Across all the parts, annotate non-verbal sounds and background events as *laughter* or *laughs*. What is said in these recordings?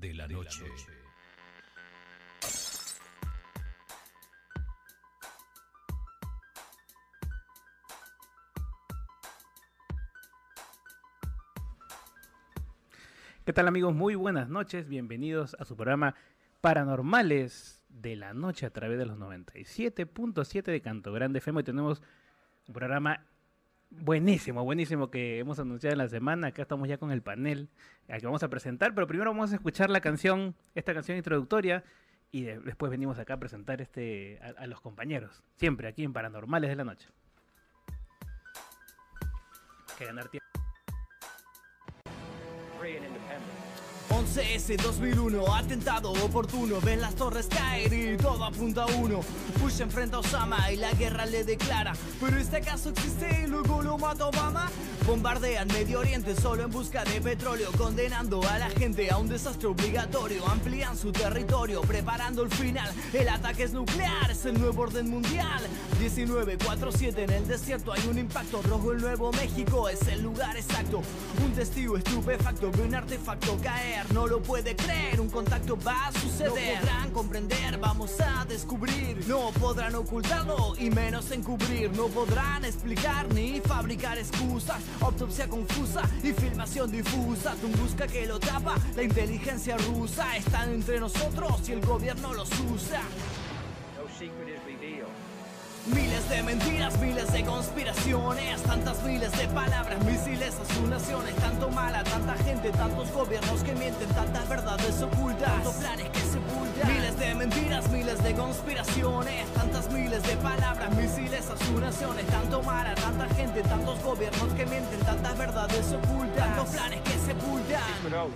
de la noche. ¿Qué tal amigos? Muy buenas noches, bienvenidos a su programa Paranormales de la Noche a través de los 97.7 de Canto Grande FM. Hoy tenemos un programa buenísimo, buenísimo que hemos anunciado en la semana. Acá estamos ya con el panel al que vamos a presentar, pero primero vamos a escuchar la canción, esta canción introductoria y de- después venimos acá a presentar este a, los compañeros, siempre aquí en Paranormales de la Noche. Que ganar tiempo. 11S 2001, atentado oportuno, ven las torres caer y todo apunta a uno. Bush enfrenta a Osama y la guerra le declara, pero este caso existe y luego lo mata Obama. Bombardean Medio Oriente solo en busca de petróleo, condenando a la gente a un desastre obligatorio. Amplían su territorio, preparando el final. El ataque es nuclear, es el nuevo orden mundial. 1947 en el desierto hay un impacto rojo en Nuevo México, es el lugar exacto. Un testigo estupefacto ve un artefacto caer, lo puede creer, un contacto va a suceder. No podrán comprender, vamos a descubrir. No podrán ocultarlo y menos encubrir. No podrán explicar ni fabricar excusas. Autopsia confusa y filmación difusa. Tunguska que lo tapa, la inteligencia rusa. Están entre nosotros y el gobierno los usa. Miles de mentiras, miles de conspiraciones, tantas miles de palabras, misiles a sus naciones, tanto mala, tanta gente, tantos gobiernos que mienten, tantas verdades ocultas, tantos planes que sepultan. Miles de mentiras, miles de conspiraciones, tantas miles de palabras, misiles a sus naciones, tanto mala, tanta gente, tantos gobiernos que mienten, tantas verdades ocultas, tantos planes que sepultan.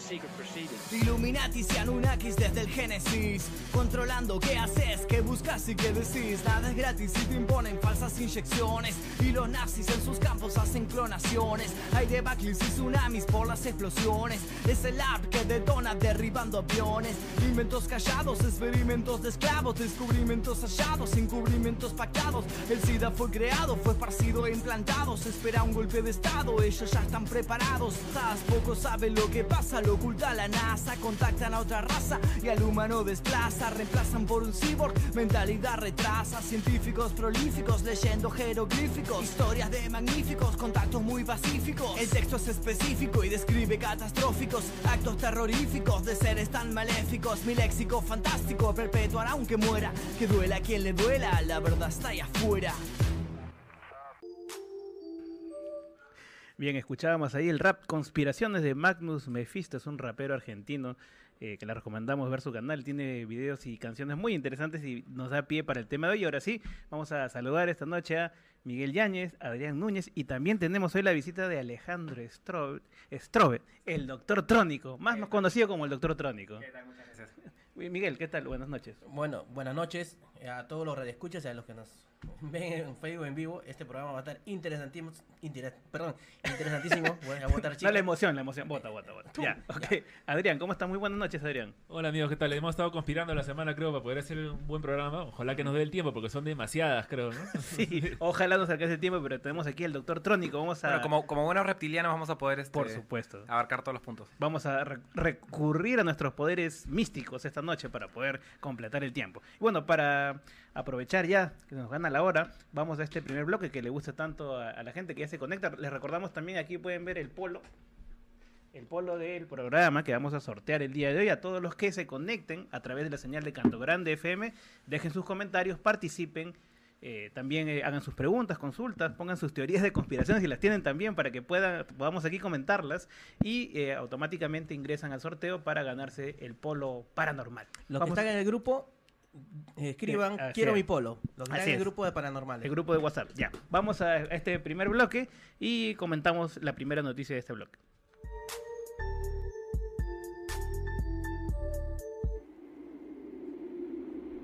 Secret oaths and a secret proceedings. Illuminati y Anunnakis desde el Génesis Controlando qué haces, qué buscas y qué decís. Nada es gratis y te imponen falsas inyecciones Y los nazis en sus campos hacen clonaciones. Hay debacles y tsunamis por las explosiones. Es el app que detona derribando aviones. Inventos callados, experimentos de esclavos Descubrimientos hallados, encubrimientos pactados. El SIDA fue creado, fue esparcido e implantado. Espera un golpe de estado, ellos ya están preparados. Tras poco saben lo que pasa, lo oculta la NASA Contactan a otra raza y al humano desplaza Reemplazan por un cyborg, mentalidad retrasa Científicos prolíficos leyendo jeroglíficos Historias de magníficos, contactos muy pacíficos. El texto es específico y describe catastróficos Actos terroríficos de seres tan maléficos. Mi léxico fantástico perpetuará aunque muera Que duela quien le duela, la verdad está ahí afuera Bien, escuchábamos ahí el rap Conspiraciones de Magnus Mephisto, es un rapero argentino eh, que le recomendamos ver su canal, tiene videos y canciones muy interesantes y nos da pie para el tema de hoy. Ahora sí, vamos a saludar esta noche a Miguel Yáñez, Adrián Núñez y también tenemos hoy la visita de Alejandro Strobe, Strobe el doctor Trónico, más conocido como el doctor Trónico. Uy, Miguel, ¿qué tal? Buenas noches. Bueno, buenas noches a todos los radioescuchas y a los que nos *laughs* ven en Facebook en vivo. Este programa va a estar interesantísimo, interes- perdón, interesantísimo. Voy a votar No, chicos. la emoción, la emoción. Vota, vota, vota. Ya, ok. Adrián, ¿cómo estás? Muy buenas noches, Adrián. Hola amigos, ¿qué tal? Hemos estado conspirando la semana, creo, para poder hacer un buen programa. Ojalá que nos dé el tiempo, porque son demasiadas, creo, ¿no? *laughs* Sí, ojalá nos alcance el tiempo, pero tenemos aquí al doctor Trónico. Vamos a, Bueno, como, como buenos reptilianos vamos a poder este, por supuesto, abarcar todos los puntos. vamos a re- recurrir a nuestros poderes místicos esta noche para poder completar el tiempo. Y bueno, para aprovechar ya que nos gana la hora, vamos a este primer bloque que le gusta tanto a, a la gente que ya se conecta. Les recordamos también aquí pueden ver el polo. El polo del programa que vamos a sortear el día de hoy a todos los que se conecten a través de la señal de Canto Grande FM, dejen sus comentarios, participen, eh, también eh, hagan sus preguntas, consultas, pongan sus teorías de conspiración si las tienen también para que puedan, podamos aquí comentarlas y eh, automáticamente ingresan al sorteo para ganarse el polo paranormal. Los que Vamos- están en el grupo, escriban, así quiero es. mi polo. Los Así el es. grupo de paranormales. el grupo de WhatsApp. Ya, vamos a este primer bloque y comentamos la primera noticia de este bloque.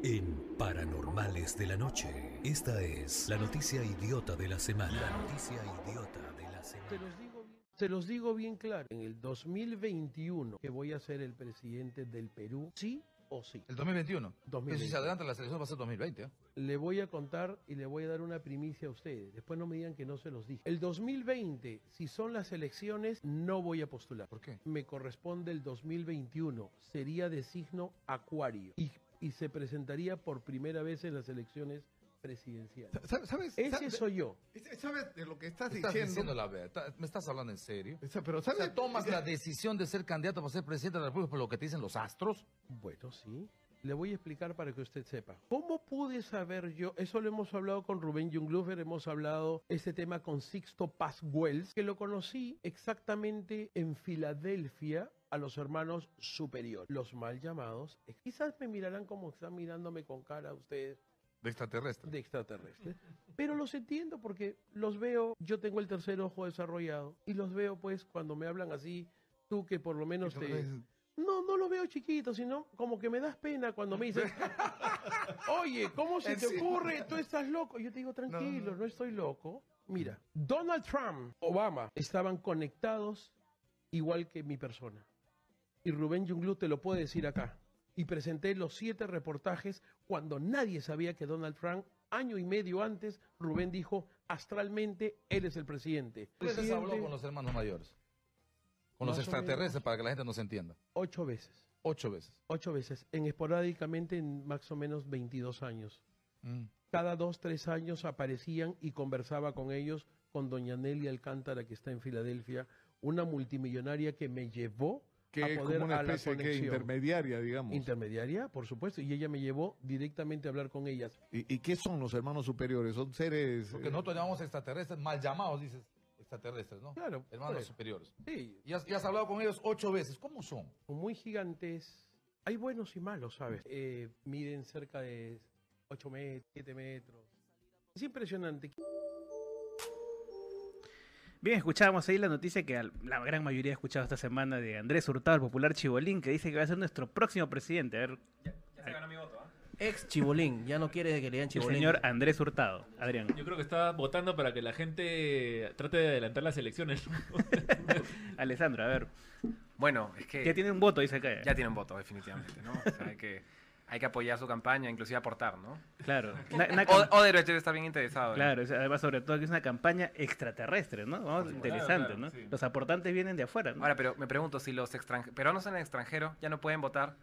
En Paranormales de la Noche, esta es la noticia idiota de la semana. La noticia idiota de la Se semana. los digo bien, se los digo bien claro, en el 2021 que voy a ser el presidente del Perú, sí o sí. El 2021. Pero 2020. si se adelanta la selección va a ser 2020. ¿eh? Le voy a contar y le voy a dar una primicia a ustedes. Después no me digan que no se los dije. El 2020, si son las elecciones, no voy a postular. ¿Por qué? Me corresponde el 2021. Sería de signo acuario. Y, y se presentaría por primera vez en las elecciones presidenciales. ¿Sabes? Ese ¿Sabes? soy yo. ¿Sabes de lo que estás, Estás diciendo? diciendo la verdad. ¿Me estás hablando en serio? Pero O ¿sabes? sea, tomas la decisión de ser candidato para ser presidente de la República por lo que te dicen los astros. Bueno, sí. Le voy a explicar para que usted sepa. ¿Cómo pude saber yo? Eso lo hemos hablado con Rubén Junglufer, hemos hablado este tema con Sixto Paz Wells, que lo conocí exactamente en Filadelfia a los hermanos superior, los mal llamados. Quizás me mirarán como están mirándome con cara a ustedes De extraterrestre. de extraterrestre. Pero los entiendo porque los veo, yo tengo el tercer ojo desarrollado y los veo pues cuando me hablan así, tú que por lo menos te... No, no lo veo chiquito, sino como que me das pena cuando me dices, *laughs* oye, ¿cómo se ¿En te ocurre? Tú estás loco. Yo te digo, tranquilo, no, estoy loco. Mira, Donald Trump, Obama, estaban conectados igual que mi persona. Y Rubén Junglu te lo puede decir acá. Y presenté los siete reportajes cuando nadie sabía que Donald Trump, año y medio antes, Rubén dijo, astralmente, él es el presidente. ¿Cuántas veces habló con los hermanos mayores? Con los Más extraterrestres, para que la gente nos entienda. Ocho veces. Ocho veces. Ocho veces, en esporádicamente en más o menos 22 años. Mm. Cada dos, tres años aparecían y conversaba con ellos, con doña Nelly Alcántara, que está en Filadelfia, una multimillonaria que me llevó Que a es como una especie que conexión. intermediaria, digamos. Intermediaria, por supuesto, y ella me llevó directamente a hablar con ellas. ¿Y, y qué son los hermanos superiores? Son seres... Porque eh, nosotros llamamos extraterrestres, mal llamados, dices. Extraterrestres, ¿no? Claro, Hermanos pues, superiores. sí, Y has, y has hablado con ellos ocho veces. ¿Cómo son? muy gigantes. Hay buenos y malos, ¿sabes? Eh, miden cerca de 8 metros, 7 metros. Es impresionante. Bien, escuchábamos ahí la noticia que la gran mayoría ha escuchado esta semana de Andrés Hurtado, el popular Chibolín, que dice que va a ser nuestro próximo presidente. A ver, Ya se ganó mi voto, ¿ah? Ex Chibolín, ya no quiere que le digan el Chibolín. señor Andrés Hurtado. Adrián. Yo creo que está votando para que la gente trate de adelantar las elecciones. *laughs* Alessandro, a ver. Bueno, es que Ya tiene un voto, dice acá. ya tiene un voto, definitivamente, ¿no? O sea, hay que, hay que apoyar su campaña, inclusive aportar, ¿no? Claro. *laughs* Una- una O, está bien interesado. Claro, además sobre todo que es una campaña extraterrestre, ¿no? Vamos, interesante, Claro, ¿no? sí. Los aportantes vienen de afuera, ¿no? Ahora, pero me pregunto si los extranjeros, peruanos en el extranjero ya no pueden votar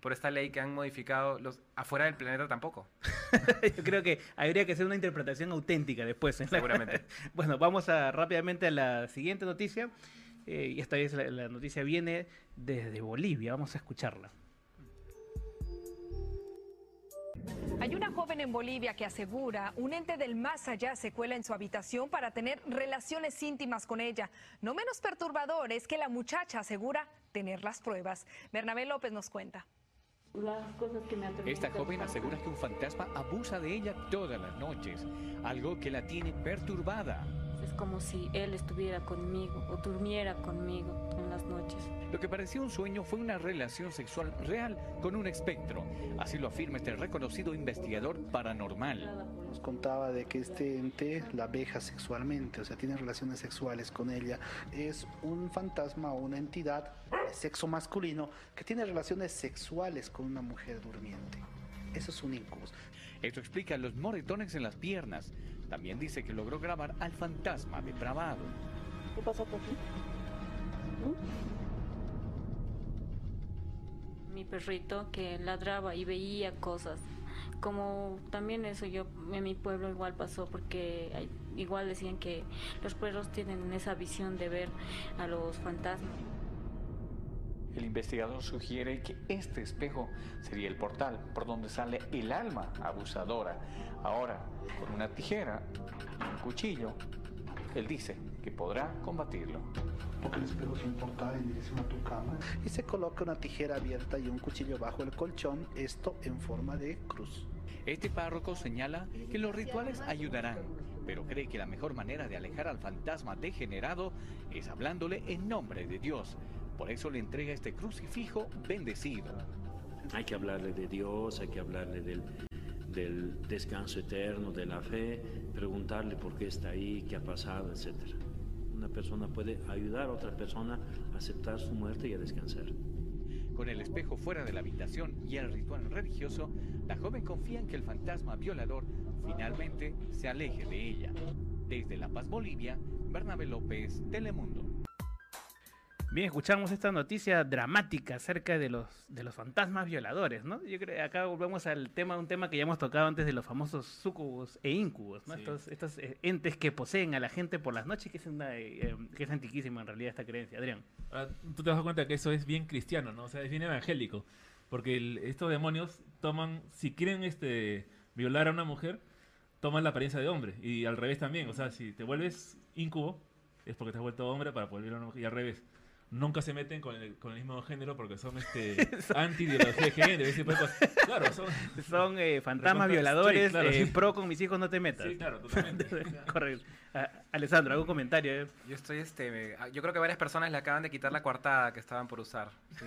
por esta ley que han modificado los afuera del planeta tampoco. *laughs* Yo creo que habría que hacer una interpretación auténtica después. ¿eh? Seguramente. *laughs* bueno, vamos a rápidamente a la siguiente noticia. eh, y esta vez la, la noticia viene desde Bolivia. Vamos a escucharla. Hay una joven en Bolivia que asegura un ente del más allá se cuela en su habitación para tener relaciones íntimas con ella. No menos perturbador es que la muchacha asegura tener las pruebas. Bernabé López nos cuenta. Esta joven asegura que un fantasma abusa de ella todas las noches, algo que la tiene perturbada. Como si él estuviera conmigo o durmiera conmigo en las noches. Lo que parecía un sueño fue una relación sexual real con un espectro. Así lo afirma este reconocido investigador paranormal. Nos contaba de que este ente la veja sexualmente, o sea, tiene relaciones sexuales con ella. Es un fantasma o una entidad de sexo masculino que tiene relaciones sexuales con una mujer durmiente. Eso es un incubus. Esto explica los moretones en las piernas. También dice que logró grabar al fantasma depravado. ¿Qué pasó por aquí? Mi perrito que ladraba y veía cosas. Como también eso yo en mi pueblo igual pasó porque hay- igual decían que los perros tienen esa visión de ver a los fantasmas. El investigador sugiere que este espejo sería el portal por donde sale el alma abusadora. Ahora, con una tijera y un cuchillo, él dice que podrá combatirlo. Porque el espejo es un portal en dirección a tu cama. Y se coloca una tijera abierta y un cuchillo bajo el colchón, esto en forma de cruz. Este párroco señala que los rituales ayudarán, pero cree que la mejor manera de alejar al fantasma degenerado es hablándole en nombre de Dios. Por eso le entrega este crucifijo bendecido. Hay que hablarle de Dios, hay que hablarle del, del descanso eterno, de la fe, preguntarle por qué está ahí, qué ha pasado, etc. Una persona puede ayudar a otra persona a aceptar su muerte y a descansar. Con el espejo fuera de la habitación y el ritual religioso, la joven confía en que el fantasma violador finalmente se aleje de ella. Desde La Paz, Bolivia, Bernabé López, Telemundo. Bien, escuchamos esta noticia dramática acerca de los, de los fantasmas violadores, ¿no? Yo creo que acá volvemos al tema, un tema que ya hemos tocado antes de los famosos sucubos e incubos, ¿no? Sí. Estos, estos eh, entes que poseen a la gente por las noches, que es, una, eh, eh, que es antiquísima en realidad esta creencia, Adrián. Ahora, tú te das cuenta que eso es bien cristiano, ¿no? O sea, es bien evangélico. Porque el- estos demonios toman, si quieren este violar a una mujer, toman la apariencia de hombre. Y al revés también. O sea, si te vuelves incubo, es porque te has vuelto hombre para poder violar a una mujer. Y al revés. Nunca se meten con el, con el mismo género porque son este *laughs* anti-ideología de género. ese tipo de cosas. Claro, son, *laughs* Son eh, fantasmas violadores, claro, eh, sí. pro con mis hijos no te metas. Sí, claro, totalmente. *laughs* Correcto. Ah, Alessandro, ¿algún comentario? eh? Yo estoy, este, me- ah, yo creo que varias personas le acaban de quitar la coartada que estaban por usar. sí.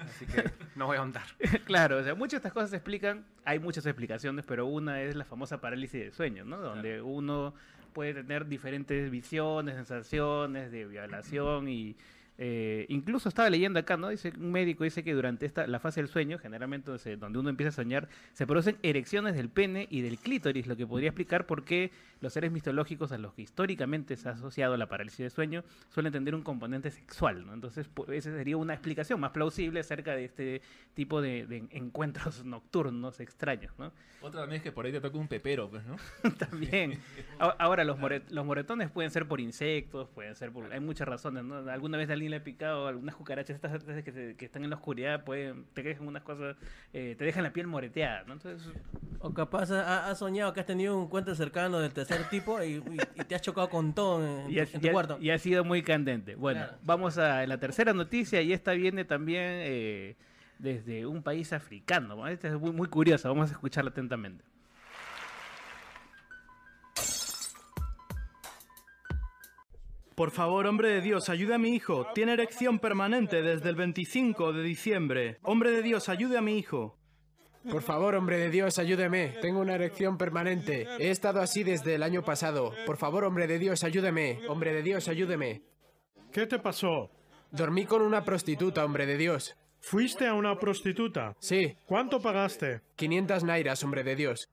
Así que no voy a ahondar. claro, o sea, muchas de estas cosas se explican, hay muchas explicaciones, pero una es la famosa parálisis de sueño, ¿no? Donde uno puede tener diferentes visiones, sensaciones de violación y eh, incluso estaba leyendo acá, ¿no? Dice un médico dice que durante esta la fase del sueño, generalmente donde, uno empieza a soñar, se producen erecciones del pene y del clítoris, lo que podría explicar por qué los seres mitológicos a los que históricamente se ha asociado la parálisis de sueño suelen tener un componente sexual, ¿no? Entonces, esa sería una explicación más plausible acerca de este tipo de, de encuentros *laughs* nocturnos extraños, ¿no? Otra también es que por ahí te toca un pepero, pues, ¿no? *laughs* También. *laughs* Ahora, los, more- los moretones pueden ser por insectos, pueden ser por... Hay muchas razones, ¿no? Alguna vez alguien le ha picado algunas cucarachas, estas que, que están en la oscuridad, pueden, te dejan unas cosas, eh, te dejan la piel moreteada, ¿no? Entonces, O capaz ha- has soñado que has tenido un encuentro cercano del tercer tipo y, y- y te has chocado con todo en, y, tu- ha, en tu y ha- cuarto. y ha sido muy candente. Bueno, Claro. vamos a la tercera noticia y esta viene también eh, desde un país africano. ¿no? Esta es muy, muy curiosa, vamos a escucharla atentamente. Por favor, hombre de Dios, ayude a mi hijo. Tiene erección permanente desde el 25 de diciembre. Hombre de Dios, ayude a mi hijo. Por favor, hombre de Dios, ayúdeme. Tengo una erección permanente. He estado así desde el año pasado. Por favor, hombre de Dios, ayúdeme. Hombre de Dios, ayúdeme. ¿Qué te pasó? Dormí con una prostituta, hombre de Dios. ¿Fuiste a una prostituta? Sí. ¿Cuánto pagaste? 500 nairas, hombre de Dios.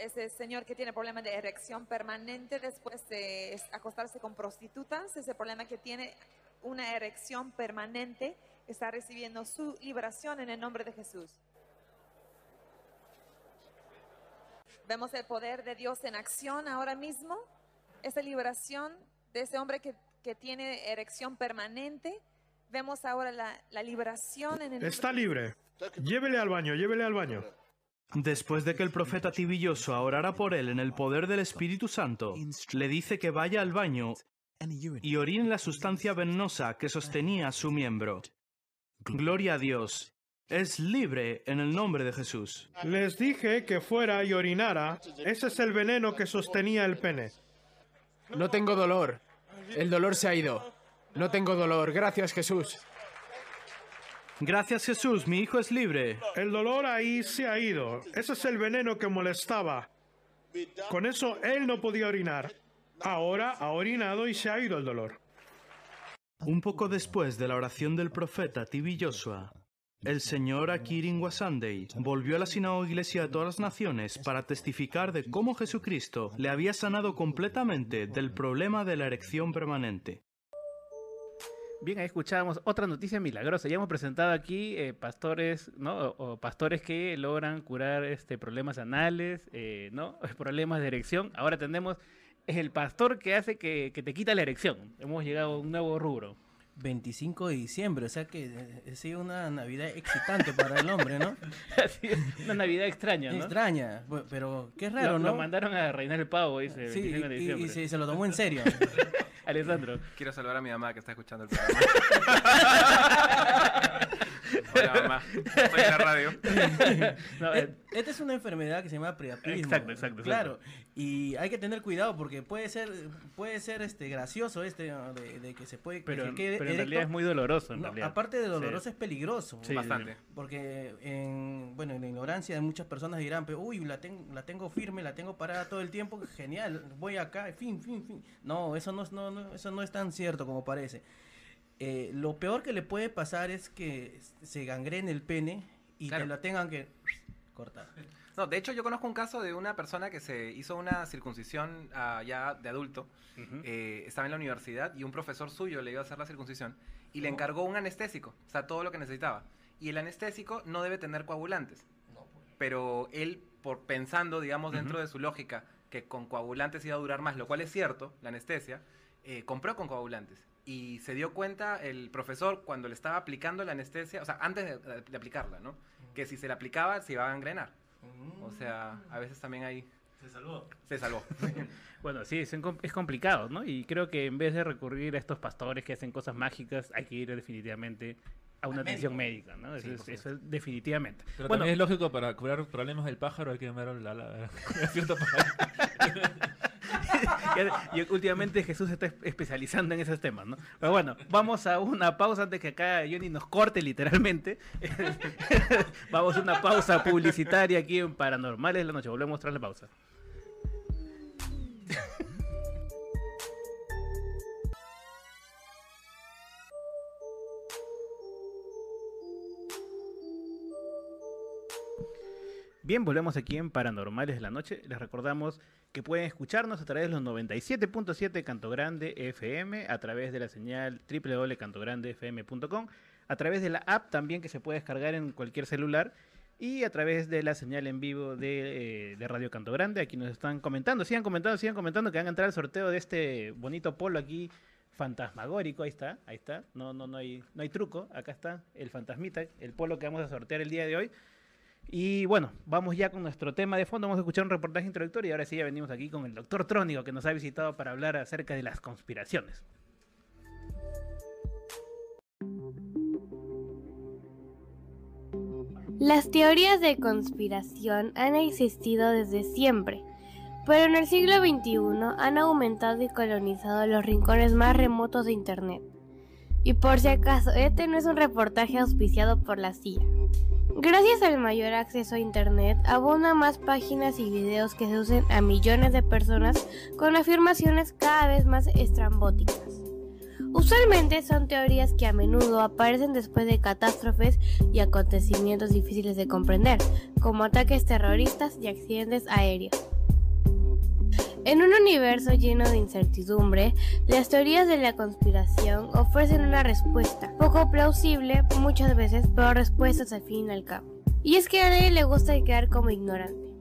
Ese señor que tiene problema de erección permanente después de acostarse con prostitutas, ese problema que tiene una erección permanente, está recibiendo su liberación en el nombre de Jesús. Vemos el poder de Dios en acción ahora mismo, esa liberación de ese hombre que, que tiene erección permanente. Vemos ahora la, la liberación en el Está libre. Llévele al baño, llévele al baño. Después de que el profeta Tibilloso orara por él en el poder del Espíritu Santo, le dice que vaya al baño y orine la sustancia venenosa que sostenía su miembro. Gloria a Dios. Es libre en el nombre de Jesús. Les dije que fuera y orinara. Ese es el veneno que sostenía el pene. No tengo dolor. El dolor se ha ido. No tengo dolor. Gracias, Jesús. Gracias Jesús, mi hijo es libre. El dolor ahí se ha ido. Ese es el veneno que molestaba. Con eso él no podía orinar. Ahora ha orinado y se ha ido el dolor. Un poco después de la oración del profeta Tibi Joshua, el señor Akirin Wasandei volvió a la sinagoga iglesia de todas las naciones para testificar de cómo Jesucristo le había sanado completamente del problema de la erección permanente. Bien, ahí escuchábamos otra noticia milagrosa. Ya hemos presentado aquí eh, pastores, ¿no? O, pastores que logran curar este problemas anales, eh, ¿no? *laughs* Problemas de erección. Ahora tenemos el pastor que hace que, que te quita la erección. Hemos llegado a un nuevo rubro. 25 de diciembre, o sea que eh, ha sido una Navidad excitante para el hombre, ¿no? *laughs* Así es, una Navidad extraña, ¿no? Extraña, pero qué raro, lo, ¿no? lo mandaron a reinar el pavo, dice. Sí, 25 de y- y, diciembre. y se, se lo tomó en serio. *laughs* Alessandro. Quiero saludar a mi mamá que está escuchando el programa. *laughs* Hola, mamá. Estoy en la radio. No, Eh, Esta es una enfermedad que se llama priapismo. Exacto, exacto, exacto. Claro, y hay que tener cuidado porque puede ser puede ser este gracioso este de, de que se puede Pero, que quede pero en realidad es muy doloroso. En No, realidad. aparte de doloroso Sí. es peligroso. Sí, Bastante. Porque en, bueno, en la ignorancia de muchas personas dirán, pero uy, la, ten- la tengo firme, la tengo parada todo el tiempo, genial, voy acá, fin, fin, fin. No, eso no, es- no, no, eso no es tan cierto como parece. Eh, lo peor que le puede pasar es que se gangrene el pene y Claro. te la tengan que cortar. No, de hecho yo conozco un caso de una persona que se hizo una circuncisión ah, ya de adulto. Eh, estaba en la universidad y un profesor suyo le iba a hacer la circuncisión y le Oh. encargó un anestésico, o sea, todo lo que necesitaba. Y el anestésico no debe tener coagulantes. Pero él, por pensando, digamos, dentro de su lógica, que con coagulantes iba a durar más, lo cual es cierto, la anestesia, eh, compró con coagulantes. Y se dio cuenta el profesor cuando le estaba aplicando la anestesia, o sea, antes de, de aplicarla, ¿no? Que si se la aplicaba se iba a gangrenar. O sea, a veces también hay... Se salvó. Se salvó. *laughs* Bueno, sí, es, es complicado, ¿no? Y creo que en vez de recurrir a estos pastores que hacen cosas mágicas, hay que ir definitivamente a una Al atención médico. médica, ¿no? Eso, Sí, es, por eso es definitivamente. Pero bueno, también es lógico, para curar problemas del pájaro hay que llamar a la, la- *laughs* a cierto *laughs* pájaro. ya- y últimamente Jesús está es- especializando en esos temas, ¿no? Pero bueno, vamos a una pausa antes que acá Johnny nos corte literalmente. *laughs* vamos a una pausa publicitaria aquí en Paranormales la Noche. Volvemos tras la pausa. Bien, volvemos aquí en Paranormales de la Noche. Les recordamos que pueden escucharnos a través de los 97.7 Canto Grande FM, a través de la señal www.cantograndefm.com, a través de la app también que se puede descargar en cualquier celular y a través de la señal en vivo de, eh, de Radio Canto Grande. Aquí nos están comentando, sigan comentando, sigan comentando que van a entrar al sorteo de este bonito polo aquí fantasmagórico, ahí está, ahí está, no, no, no hay, no hay truco, acá está el fantasmita, el polo que vamos a sortear el día de hoy. Y bueno, vamos ya con nuestro tema de fondo. Vamos a escuchar un reportaje introductorio y ahora sí ya venimos aquí con el doctor Trónico que nos ha visitado para hablar acerca de las conspiraciones. Las teorías de conspiración han existido desde siempre, pero en el siglo XXI han aumentado y colonizado los rincones más remotos de Internet. Y por si acaso, este no es un reportaje auspiciado por la CIA. Gracias al mayor acceso a Internet, abundan más páginas y videos que seducen a millones de personas con afirmaciones cada vez más estrambóticas. Usualmente son teorías que a menudo aparecen después de catástrofes y acontecimientos difíciles de comprender, como ataques terroristas y accidentes aéreos. En un universo lleno de incertidumbre, las teorías de la conspiración ofrecen una respuesta, poco plausible muchas veces, pero respuestas al fin y al cabo. Y es que a nadie le gusta quedar como ignorante.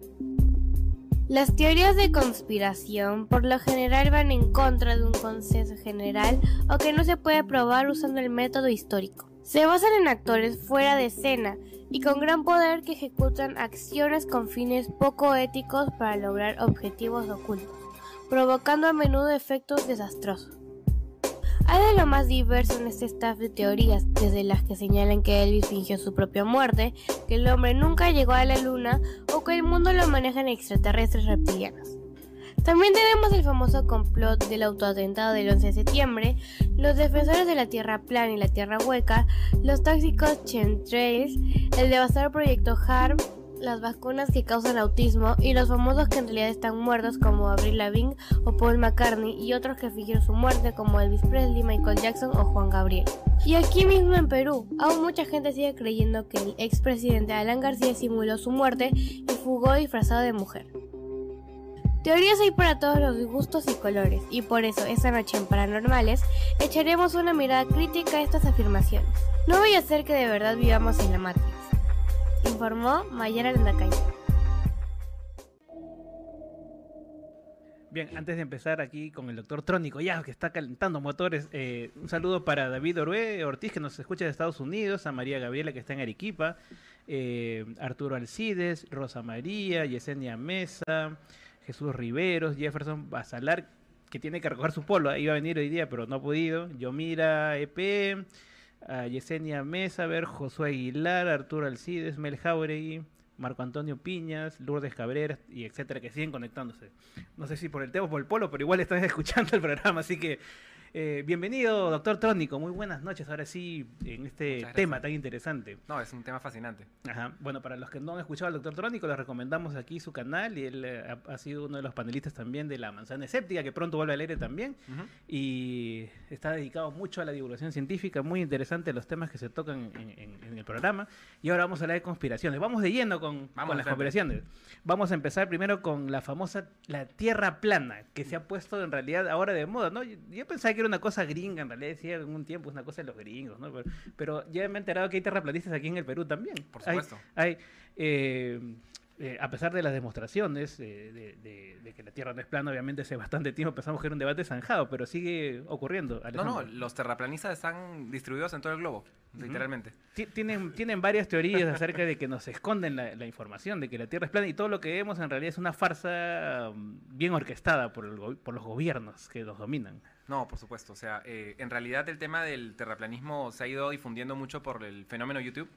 Las teorías de conspiración por lo general van en contra de un consenso general o que no se puede probar usando el método histórico. Se basan en actores fuera de escena y con gran poder que ejecutan acciones con fines poco éticos para lograr objetivos ocultos, provocando a menudo efectos desastrosos. Hay de lo más diverso en este staff de teorías, desde las que señalan que Elvis fingió su propia muerte, que el hombre nunca llegó a la luna o que el mundo lo manejan extraterrestres reptilianos. También tenemos el famoso complot del autoatentado del 11 de septiembre, los defensores de la Tierra plana y la Tierra hueca, los tóxicos chemtrails, el devastador proyecto HARP, las vacunas que causan autismo y los famosos que en realidad están muertos como Avril Lavigne o Paul McCartney y otros que fingieron su muerte como Elvis Presley, Michael Jackson o Juan Gabriel. Y aquí mismo en Perú, aún mucha gente sigue creyendo que el expresidente Alan García simuló su muerte y fugó disfrazado de mujer. Teorías hay para todos los gustos y colores, y por eso esta noche en Paranormales echaremos una mirada crítica a estas afirmaciones. No voy a hacer que de verdad vivamos en la Matrix. Informó Mayara Landacay. Bien, antes de empezar aquí con el doctor Trónico, ya que está calentando motores, eh, un saludo para David Orue Ortiz, que nos escucha de Estados Unidos, a María Gabriela, que está en Arequipa, eh, Arturo Alcides, Rosa María, Yesenia Mesa, Jesús Riveros, Jefferson Basalar, que tiene que recoger su polo, iba a venir hoy día, pero no ha podido, Yomira EP, a Yesenia Mesa, ver, Josué Aguilar, Arturo Alcides, Mel Jauregui, Marco Antonio Piñas, Lourdes Cabrera y etcétera, que siguen conectándose. No sé si por el tema o por el polo, pero igual están *laughs* escuchando el programa, así que eh, bienvenido, doctor Trónico. Muy buenas noches, ahora sí, en este tema tan interesante. No, es un tema fascinante. Ajá. Bueno, para los que no han escuchado al doctor Trónico, les recomendamos aquí su canal y él eh, ha, sido uno de los panelistas también de la manzana escéptica, que pronto vuelve al aire también. Y está dedicado mucho a la divulgación científica, muy interesante los temas que se tocan en, en- en el programa. Y ahora vamos a hablar de conspiraciones. Vamos de lleno con, Vamos con las conspiraciones. Vamos a empezar primero con la famosa la Tierra plana, que se ha puesto en realidad ahora de moda, ¿no? Yo, yo pensaba que era una cosa gringa, en realidad decía en un tiempo es una cosa de los gringos, ¿no? Pero, pero ya me he enterado que hay terraplanistas aquí en el Perú también. Por Hay- supuesto. hay, eh, eh, a pesar de las demostraciones eh, de, de- de que la Tierra no es plana, obviamente hace bastante tiempo pensamos que era un debate zanjado, pero sigue ocurriendo. No, no, los terraplanistas están distribuidos en todo el globo, literalmente. Ti- Tienen, tienen varias teorías acerca de que nos esconden la, la información, de que la Tierra es plana y todo lo que vemos en realidad es una farsa um, bien orquestada por, el por los gobiernos que los dominan. No, por supuesto. O sea, eh, en realidad el tema del terraplanismo se ha ido difundiendo mucho por el fenómeno YouTube.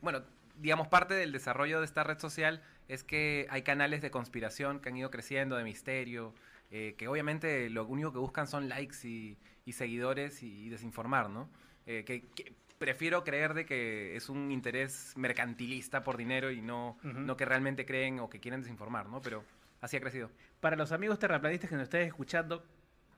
Bueno, digamos, parte del desarrollo de esta red social es que hay canales de conspiración que han ido creciendo, de misterio, eh, que obviamente lo único que buscan son likes y, y seguidores y, desinformar, ¿no? Eh, que, que prefiero creer de que es un interés mercantilista por dinero y no, no que realmente creen o que quieren desinformar, ¿no? Pero así ha crecido. Para los amigos terraplanistas que nos estén escuchando,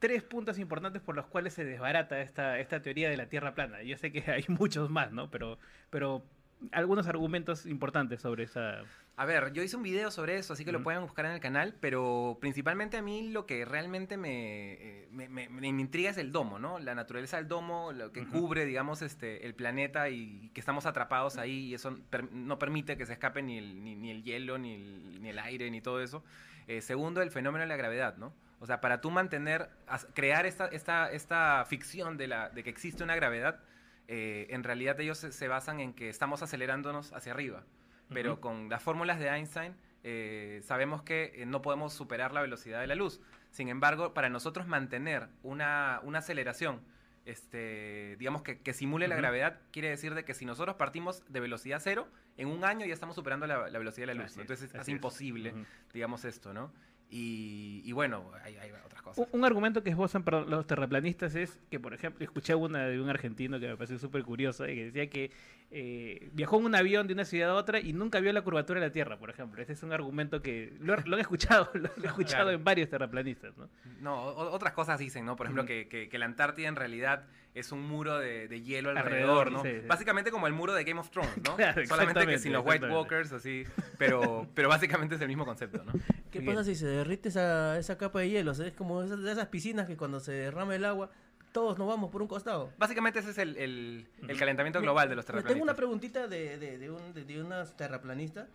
tres puntos importantes por los cuales se desbarata esta, esta teoría de la Tierra plana. Yo sé que hay *laughs* muchos más, ¿no? Pero, pero algunos argumentos importantes sobre esa... A ver, yo hice un video sobre eso, así que lo pueden buscar en el canal, pero principalmente a mí lo que realmente me, eh, me, me- me intriga es el domo, ¿no? La naturaleza del domo, lo que Ujú. cubre, digamos, este, el planeta y que estamos atrapados ahí y eso per- no permite que se escape ni el, ni, ni el hielo, ni el, ni el aire, ni todo eso. Eh, segundo, el fenómeno de la gravedad, ¿no? O sea, para tú mantener, crear esta, esta, esta ficción de, la, de que existe una gravedad, eh, en realidad ellos se, se basan en que estamos acelerándonos hacia arriba. Pero Ujú. con las fórmulas de Einstein eh, sabemos que eh, no podemos superar la velocidad de la luz. Sin embargo, para nosotros mantener una, una aceleración, este, digamos que, que simule la Ujú. gravedad, quiere decir de que si nosotros partimos de velocidad cero, en un año ya estamos superando la, la velocidad de la luz. Así es, Entonces es, es. imposible, Ujú. digamos esto, ¿no? Y, y bueno, hay, hay otras cosas. Un, un argumento que esbozan para los terraplanistas es que, por ejemplo, escuché una de un argentino que me pareció súper curiosa y que decía que eh, viajó en un avión de una ciudad a otra y nunca vio la curvatura de la Tierra, por ejemplo. Ese es un argumento que lo, *laughs* lo han escuchado, lo, he escuchado Claro. en varios terraplanistas, ¿no? No, o- otras cosas dicen, ¿no? Por ejemplo, Ujú. que, que- que la Antártida en realidad es un muro de, de hielo Alrededor, alrededor, ¿no? sí, sí. Básicamente como el muro de Game of Thrones, ¿no? *laughs* Claro, Solamente que sin los White. Walkers, así. Pero, pero básicamente es el mismo concepto, ¿no? ¿Qué pasa si se derrite esa, esa capa de hielo? O sea, es como esas, de esas piscinas que cuando se derrama el agua, todos nos vamos por un costado. Básicamente ese es el, el- el calentamiento global de los Me Tengo terraplanistas. una preguntita de, de, de, un, de, de unas terraplanistas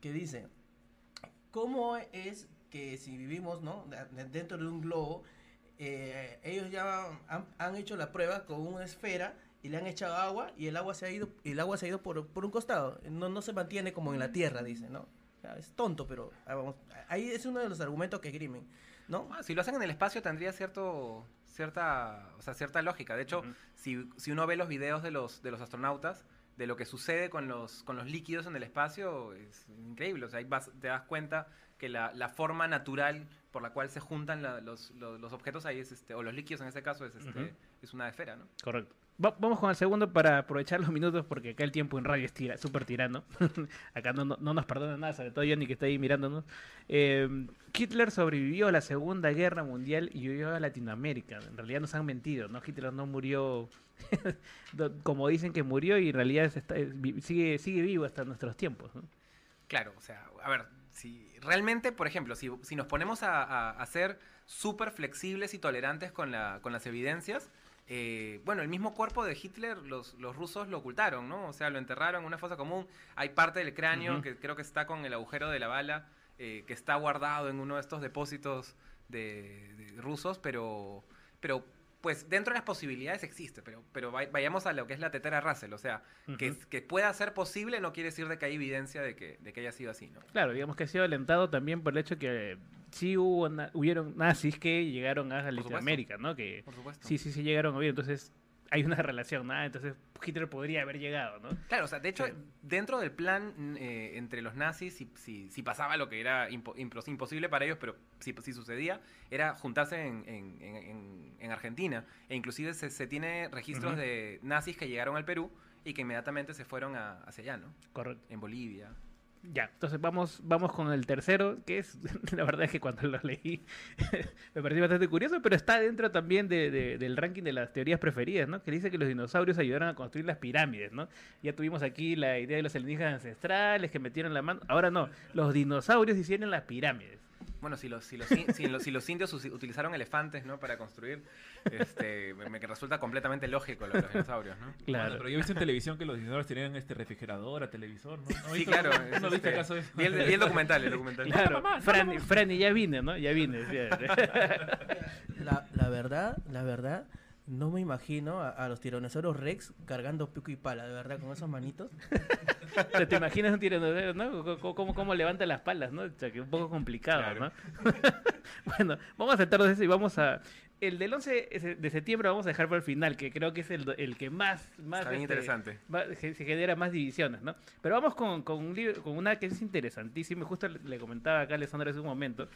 que dice, ¿cómo es que si vivimos ¿no? de- de- dentro de un globo, eh, ellos ya han, han hecho la prueba con una esfera y le han echado agua y el agua se ha ido, el agua se ha ido por, por un costado, no, no se mantiene como en la tierra, dice, ¿no? O sea, es tonto, pero ah, vamos, ahí es uno de los argumentos que grimen, ¿no? Ah, si lo hacen en el espacio tendría cierto cierta o sea cierta lógica. De hecho si, si uno ve los videos de los de los astronautas de lo que sucede con los con los líquidos en el espacio es increíble. O sea ahí vas- te das cuenta que la, la forma natural por la cual se juntan la- los, los, los objetos ahí es este o los líquidos en este caso es este es una esfera no Correcto. Va- vamos con el segundo para aprovechar los minutos porque acá el tiempo en radio es tira, súper tirano. *laughs* acá no, no, no nos perdona nada, sobre todo Johnny que está ahí mirándonos. Eh, Hitler sobrevivió a la Segunda Guerra Mundial y vivió a Latinoamérica. En realidad nos han mentido, ¿no? Hitler no murió *laughs* como dicen que murió y en realidad está- vi- sigue, sigue vivo hasta nuestros tiempos. ¿no? Claro, o sea, a ver, si realmente, por ejemplo, si, si nos ponemos a, a- a ser súper flexibles y tolerantes con, la, con las evidencias, eh, bueno, el mismo cuerpo de Hitler, los, los rusos lo ocultaron, ¿no? O sea, lo enterraron en una fosa común. Hay parte del cráneo que creo que está con el agujero de la bala, eh, que está guardado en uno de estos depósitos de, de rusos, pero, pero pues dentro de las posibilidades existe, pero, pero vay- vayamos a lo que es la tetera Russell, o sea, que, que pueda ser posible no quiere decir de que hay evidencia de que, de que haya sido así, ¿no? Claro, digamos que ha sido alentado también por el hecho que sí hubo na- hubieron nazis que llegaron a. Latinoamérica, ¿no? Que Por supuesto. sí, sí, sí llegaron a vivir. Entonces, hay una *laughs* relación, ¿no? Entonces Hitler podría haber llegado, ¿no? Claro, o sea, de hecho, dentro del plan mm, eh, entre los nazis, si, si, si pasaba lo que era impo- impos- imposible para ellos, pero si, si sucedía, era juntarse en, en- en- en- en Argentina. E inclusive se, se tiene registros de nazis que llegaron al Perú y que inmediatamente se fueron a- hacia allá, ¿no? Correcto. En Bolivia. Ya, entonces vamos, vamos con el tercero, que es, *laughs* la verdad es que cuando lo leí *laughs* me pareció bastante curioso, pero está dentro también de- de- del ranking de las teorías preferidas, ¿no? Que dice que los dinosaurios ayudaron a construir las pirámides, ¿no? Ya tuvimos aquí la idea de los alienígenas ancestrales que metieron la mano, ahora no, los dinosaurios hicieron las pirámides. Bueno, si los, si los, in- si los, si los indios utilizaron elefantes, ¿no? Para construir, este, me, me resulta completamente lógico lo de los dinosaurios, ¿no? Bueno, pero yo he visto en televisión que los dinosaurios tenían este refrigeradora, televisor, ¿no? ¿No Sí, claro, ¿No, es no viste este- acaso eso? vi el- vi el documental, el documental. Claro, Mamá, Fran, Fran, ya vine, ¿no? Ya vine. sí. La, la verdad, la verdad, no me imagino a, a los tiranosaurios Rex cargando pico y pala, de verdad, con esas manitos. *laughs* Sea, ¿Te imaginas un tiranosaurio, no? ¿Cómo, cómo, cómo levanta las palas, no? O sea, que es un poco complicado, ¿no? *laughs* bueno, vamos a saltarnos eso y vamos a... El del 11 ese- de septiembre vamos a dejar para el final, que creo que es el, el que más... más Está bien este, interesante. va- se genera más divisiones, ¿no? Pero vamos con, con un libro, con una que es interesantísima. Justo le, le comentaba acá a Alessandra hace un momento.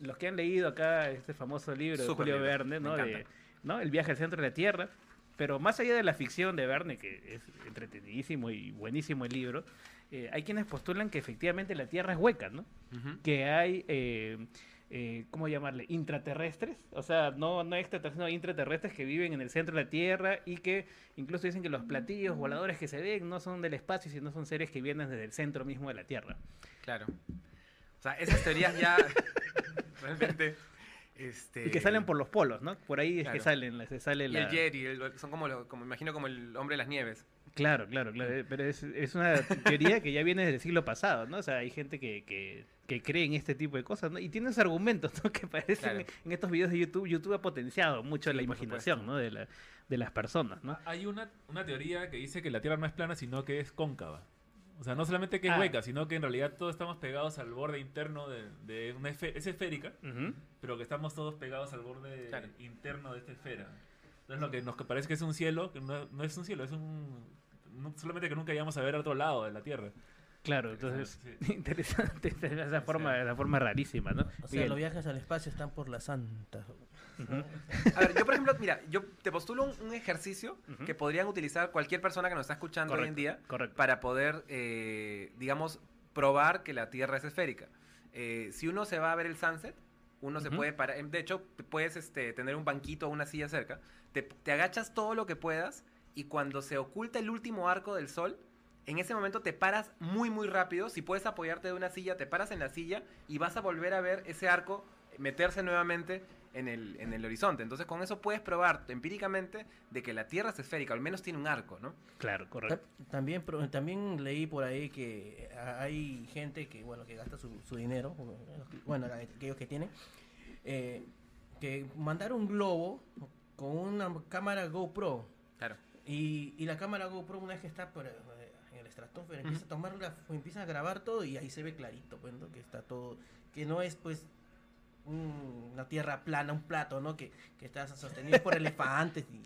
Los que han leído acá este famoso libro de Julio libro, Verne, ¿no? De, ¿no? El viaje al centro de la Tierra. Pero más allá de la ficción de Verne, que es entretenidísimo y buenísimo el libro, eh, hay quienes postulan que efectivamente la Tierra es hueca, ¿no? Que hay, eh, eh, ¿cómo llamarle? Intraterrestres, o sea, no, no extraterrestres, sino intraterrestres que viven en el centro de la Tierra y que incluso dicen que los platillos voladores que se ven no son del espacio, sino son seres que vienen desde el centro mismo de la Tierra. Claro. O sea, esas teorías ya *laughs* realmente... Este... Y que salen por los polos, ¿no? Por ahí es que salen, se sale Y la... el Jerry, el- son como, lo- como imagino como el hombre de las nieves. Claro, claro, claro. eh, Pero es, es una teoría que ya viene desde el siglo pasado, ¿no? O sea, hay gente que, que, que cree en este tipo de cosas, ¿no? Y tiene esos argumentos, ¿no? *laughs* Que parecen Claro. en estos videos de YouTube. YouTube ha potenciado mucho la imaginación, ¿no? De, la, de las personas, ¿no? Hay una, una teoría que dice que la Tierra no es plana, sino que es cóncava. O sea, no solamente que es Ah. hueca, sino que en realidad todos estamos pegados al borde interno de, de una esfera. Es esférica, pero que estamos todos pegados al borde interno de esta esfera. Entonces lo que nos parece que es un cielo, que no, no es un cielo, es un... no- solamente que nunca llegamos a ver otro lado de la Tierra. Claro, entonces, *laughs* interesante esa forma, esa forma rarísima, ¿no? O sea, Miguel. los viajes al espacio están por la santa. A ver, yo por ejemplo, mira, yo te postulo un, un ejercicio que podrían utilizar cualquier persona que nos está escuchando hoy en Correcto, día correcto. para poder, eh, digamos, probar que la Tierra es esférica. Eh, si uno se va a ver el sunset, uno se Ujú. puede parar, de hecho, puedes este, tener un banquito o una silla cerca, te, te agachas todo lo que puedas y cuando se oculta el último arco del sol, en ese momento te paras muy muy rápido, si puedes apoyarte de una silla, te paras en la silla y vas a volver a ver ese arco meterse nuevamente en el, en el horizonte. Entonces con eso puedes probar empíricamente de que la Tierra es esférica, al menos tiene un arco, ¿no? Claro, Ta- También, también leí por ahí que hay gente que, bueno, que gasta su, su dinero, bueno, aquellos que tienen, eh, que mandar un globo con una cámara GoPro. Claro. Y, y la cámara GoPro, una vez que está por, eh, en el estratosfera, empieza a tomar la- empieza a grabar todo y ahí se ve clarito, pues, ¿no? Que está todo, que no es, pues, un- una tierra plana, un plato, ¿no? Que, que está sostenido por *laughs* elefantes y...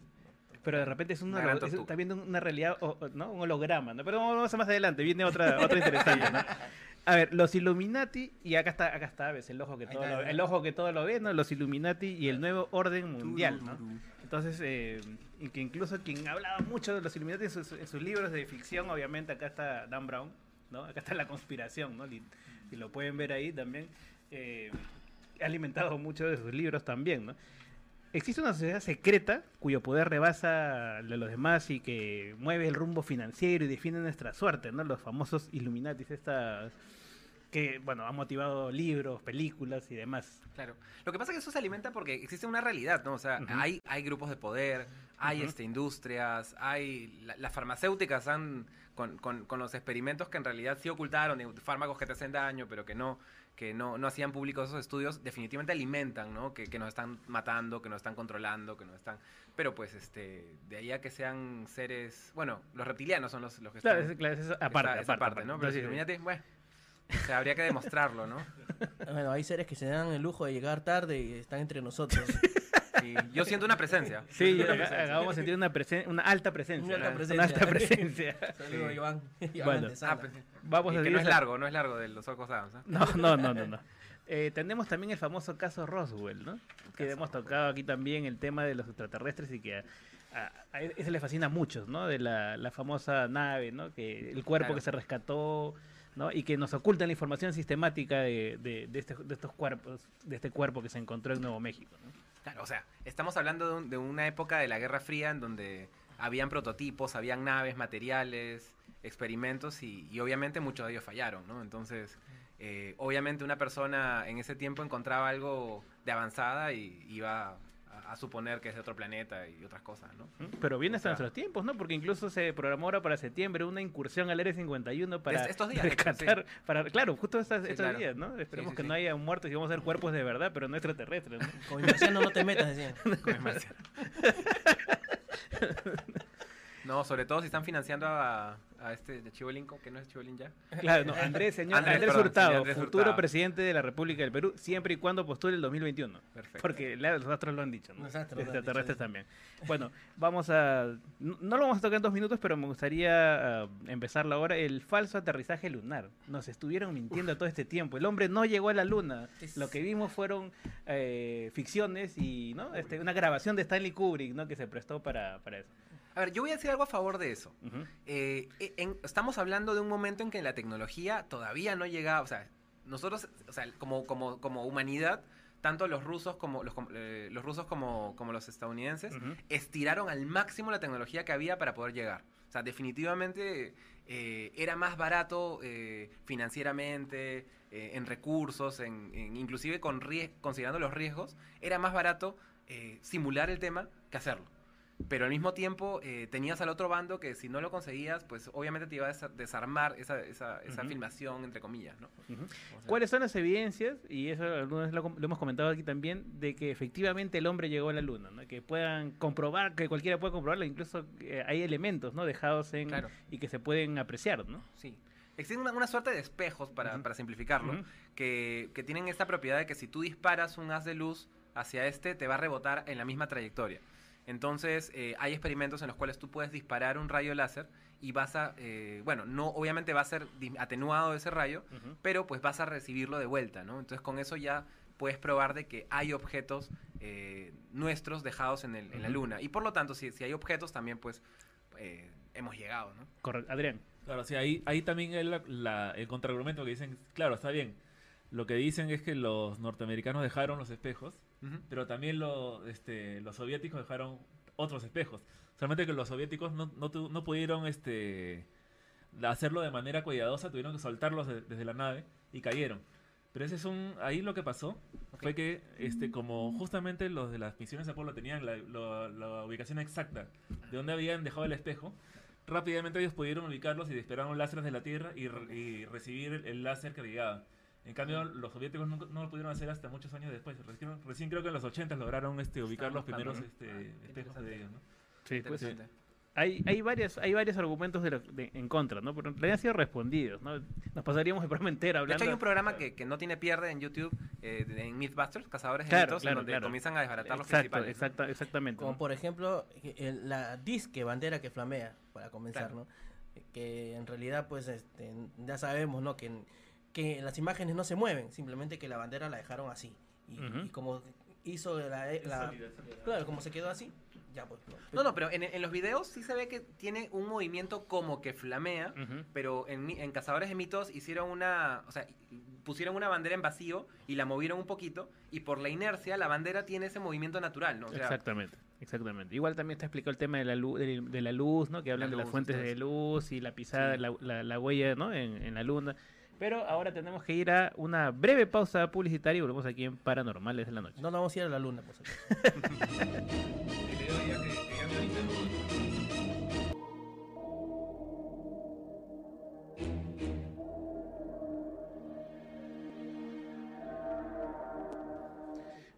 Pero de repente es un Una es- está viendo una realidad, o- o- ¿no? Un holograma, ¿no? Pero vamos a más adelante, viene otra, otra interesante, ¿no? A ver, los Illuminati, y acá está, acá está, ves, el ojo que todo, está, lo, el ojo que todo lo ve, ¿no? Los Illuminati y el nuevo orden mundial, ¿no? Entonces, eh, y que incluso quien hablaba mucho de los Illuminati en sus, en sus libros de ficción, obviamente acá está Dan Brown, ¿no? Acá está la conspiración, ¿no? Y, y lo pueden ver ahí también. eh, alimentado mucho de sus libros también, ¿no? Existe una sociedad secreta cuyo poder rebasa el de los demás y que mueve el rumbo financiero y define nuestra suerte, ¿no? Los famosos Illuminatis, esta que, bueno, ha motivado libros, películas y demás. Claro. Lo que pasa es que eso se alimenta porque existe una realidad, ¿no? O sea, Ujú. hay, hay grupos de poder, hay Ujú. este, industrias, hay... la- las farmacéuticas han... Con, con- con los experimentos que en realidad sí ocultaron, fármacos que te hacen daño, pero que no que no, no hacían públicos esos estudios, definitivamente alimentan, ¿no? Que, que nos están matando, que nos están controlando, que nos están... Pero pues, este, de ahí a que sean seres... Bueno, los reptilianos son los, los que Claro, están... es- claro, es aparte, aparte, parte, aparte. ¿no? Pero Sí, si sí. Illuminati, bueno, o sea, habría que demostrarlo, ¿no? *laughs* Bueno, hay seres que se dan el lujo de llegar tarde y están entre nosotros. *laughs* Sí, yo siento una presencia. Sí, una presencia. acá vamos a sentir una, presen- una alta presencia. Una alta presencia. alta presencia. *laughs* Saludos, Sí. Iván. *laughs* Iván Bueno, Antesala. Ah, pues vamos Y a que no es largo, no es largo de los ojos dados. ¿eh? No, no, no, no. no. *laughs* Eh, tenemos también el famoso caso Roswell, ¿no? Que hemos tocado aquí también el tema de los extraterrestres y que a, a- a ese le fascina a muchos, ¿no? De la, la famosa nave, ¿no? Que el cuerpo Claro. que se rescató, ¿no? Y que nos ocultan la información sistemática de, de, de este- de estos cuerpos, de este cuerpo que se encontró en Nuevo México, ¿no? Claro, o sea, estamos hablando de, un- de una época de la Guerra Fría en donde habían prototipos, habían naves, materiales, experimentos y, y obviamente muchos de ellos fallaron, ¿no? Entonces, eh, obviamente una persona en ese tiempo encontraba algo de avanzada y iba a, suponer que es de otro planeta y otras cosas, ¿no? Pero viene hasta O sea, nuestros tiempos, ¿no? Porque incluso se programó ahora para septiembre una incursión al Área 51 para Es- estos días, rescatar, para, claro, justo estas- Sí, estos claro. días, ¿no? Esperemos sí, que sí. no haya muertos y vamos a ver cuerpos de verdad, pero no extraterrestres, ¿no? Con el marciano no te metas, decían. Con el *laughs* marciano. No, sobre todo si están financiando a, a este de Chibolín, que no es Chibolín ya. Claro, no, Andrés, señor Andrés, perdón, Hurtado, señor Andrés futuro Hurtado. presidente de la República del Perú, siempre y cuando postule el 2021. Perfecto. Porque la- los astros lo han dicho, ¿no? Los astros Extraterrestres también. Bueno, vamos a... No no lo vamos a tocar en dos minutos, pero me gustaría ah, empezarlo ahora. El falso aterrizaje lunar. Nos estuvieron mintiendo todo este tiempo. El hombre no llegó a la luna. Lo que vimos fueron eh, ficciones y ¿no? este, una grabación de Stanley Kubrick, ¿no? Que se prestó para, para eso. A ver, yo voy a decir algo a favor de eso. Eh, e- en- estamos hablando de un momento en que la tecnología todavía no llegaba, o sea, nosotros, o sea, como, como, como humanidad, tanto los rusos como los, eh, los rusos como, como los estadounidenses estiraron al máximo la tecnología que había para poder llegar. O sea, definitivamente eh, era más barato eh, financieramente, en recursos, en, en- inclusive con considerando los riesgos, era más barato simular el tema que hacerlo. Pero al mismo tiempo eh, tenías al otro bando que si no lo conseguías, pues obviamente te iba a desa- desarmar esa, esa, esa filmación, entre comillas, ¿no? Ujú. O sea, ¿Cuáles son las evidencias? Y eso alguna vez lo, hemos comentado aquí también, de que efectivamente el hombre llegó a la luna, ¿no? Que puedan comprobar, que cualquiera pueda comprobarlo, incluso eh, hay elementos, ¿no? Dejados en... Claro. y que se pueden apreciar, ¿no? Sí. Existe una, una suerte de espejos, para, para simplificarlo, que, que tienen esta propiedad de que si tú disparas un haz de luz hacia este, te va a rebotar en la misma trayectoria. Entonces, eh, hay experimentos en los cuales tú puedes disparar un rayo láser y vas a, eh, bueno, no, obviamente va a ser atenuado ese rayo, pero pues vas a recibirlo de vuelta, ¿no? Entonces, con eso ya puedes probar de que hay objetos eh, nuestros dejados en, el- en la luna. Y por lo tanto, si, si hay objetos, también pues eh, hemos llegado, ¿no? Correcto. Adrián. Claro, sí, ahí, ahí también es la- la- el contraargumento que dicen, claro, está bien. Lo que dicen es que los norteamericanos dejaron los espejos, Pero también lo- este, los soviéticos dejaron otros espejos. Solamente que los soviéticos no, no, tu- no pudieron este, hacerlo de manera cuidadosa, tuvieron que soltarlos de- desde la nave y cayeron. Pero ese es un... Ahí lo que pasó fue que este, como justamente los de las misiones Apolo tenían la, ubicación exacta de donde habían dejado el espejo, rápidamente ellos pudieron ubicarlos y dispararon láseres de la Tierra y, re- y recibir el, el láser que llegaba. En cambio, los soviéticos no, no lo pudieron hacer hasta muchos años después. Recién, recién creo que en los 80 lograron este, ubicar los primeros ¿no? este, espejos de ellos. ¿no? Sí, pues, Interesante. hay, hay, varias, hay varios argumentos de lo- de- en contra, ¿no? Pero realidad han sido respondidos, ¿no? Nos pasaríamos el programa entero De hablando... hecho, hay un programa que, que no tiene pierde en YouTube, eh, de- en Mythbusters, Cazadores de Claro, Mitos, claro, en donde claro. comienzan a desbaratar los Exacto, principales. ¿no? exacta- exactamente. Como ¿no? por ejemplo, el- la disque bandera que flamea, para comenzar, Claro. ¿no? Que en realidad, pues, este, ya sabemos, ¿no? Que, que las imágenes no se mueven, simplemente que la bandera la dejaron así. Y, y como hizo la, la- Claro, como se quedó así, ya pues. no. No, no, pero en, en los videos sí se ve que tiene un movimiento como que flamea, pero en, mi- en Cazadores de Mitos hicieron una, o sea, pusieron una bandera en vacío y la movieron un poquito y por la inercia la bandera tiene ese movimiento natural, ¿no? O sea, Exactamente, exactamente. Igual también te explicó el tema de la luz, de, de la luz, ¿no? Que hablan La de las fuentes de luz y la pisada, Sí. la, la- la huella, ¿no? En, en la luna. Pero ahora tenemos que ir a una breve pausa publicitaria y volvemos aquí en Paranormales de la Noche. No nos vamos a ir a la luna, pues.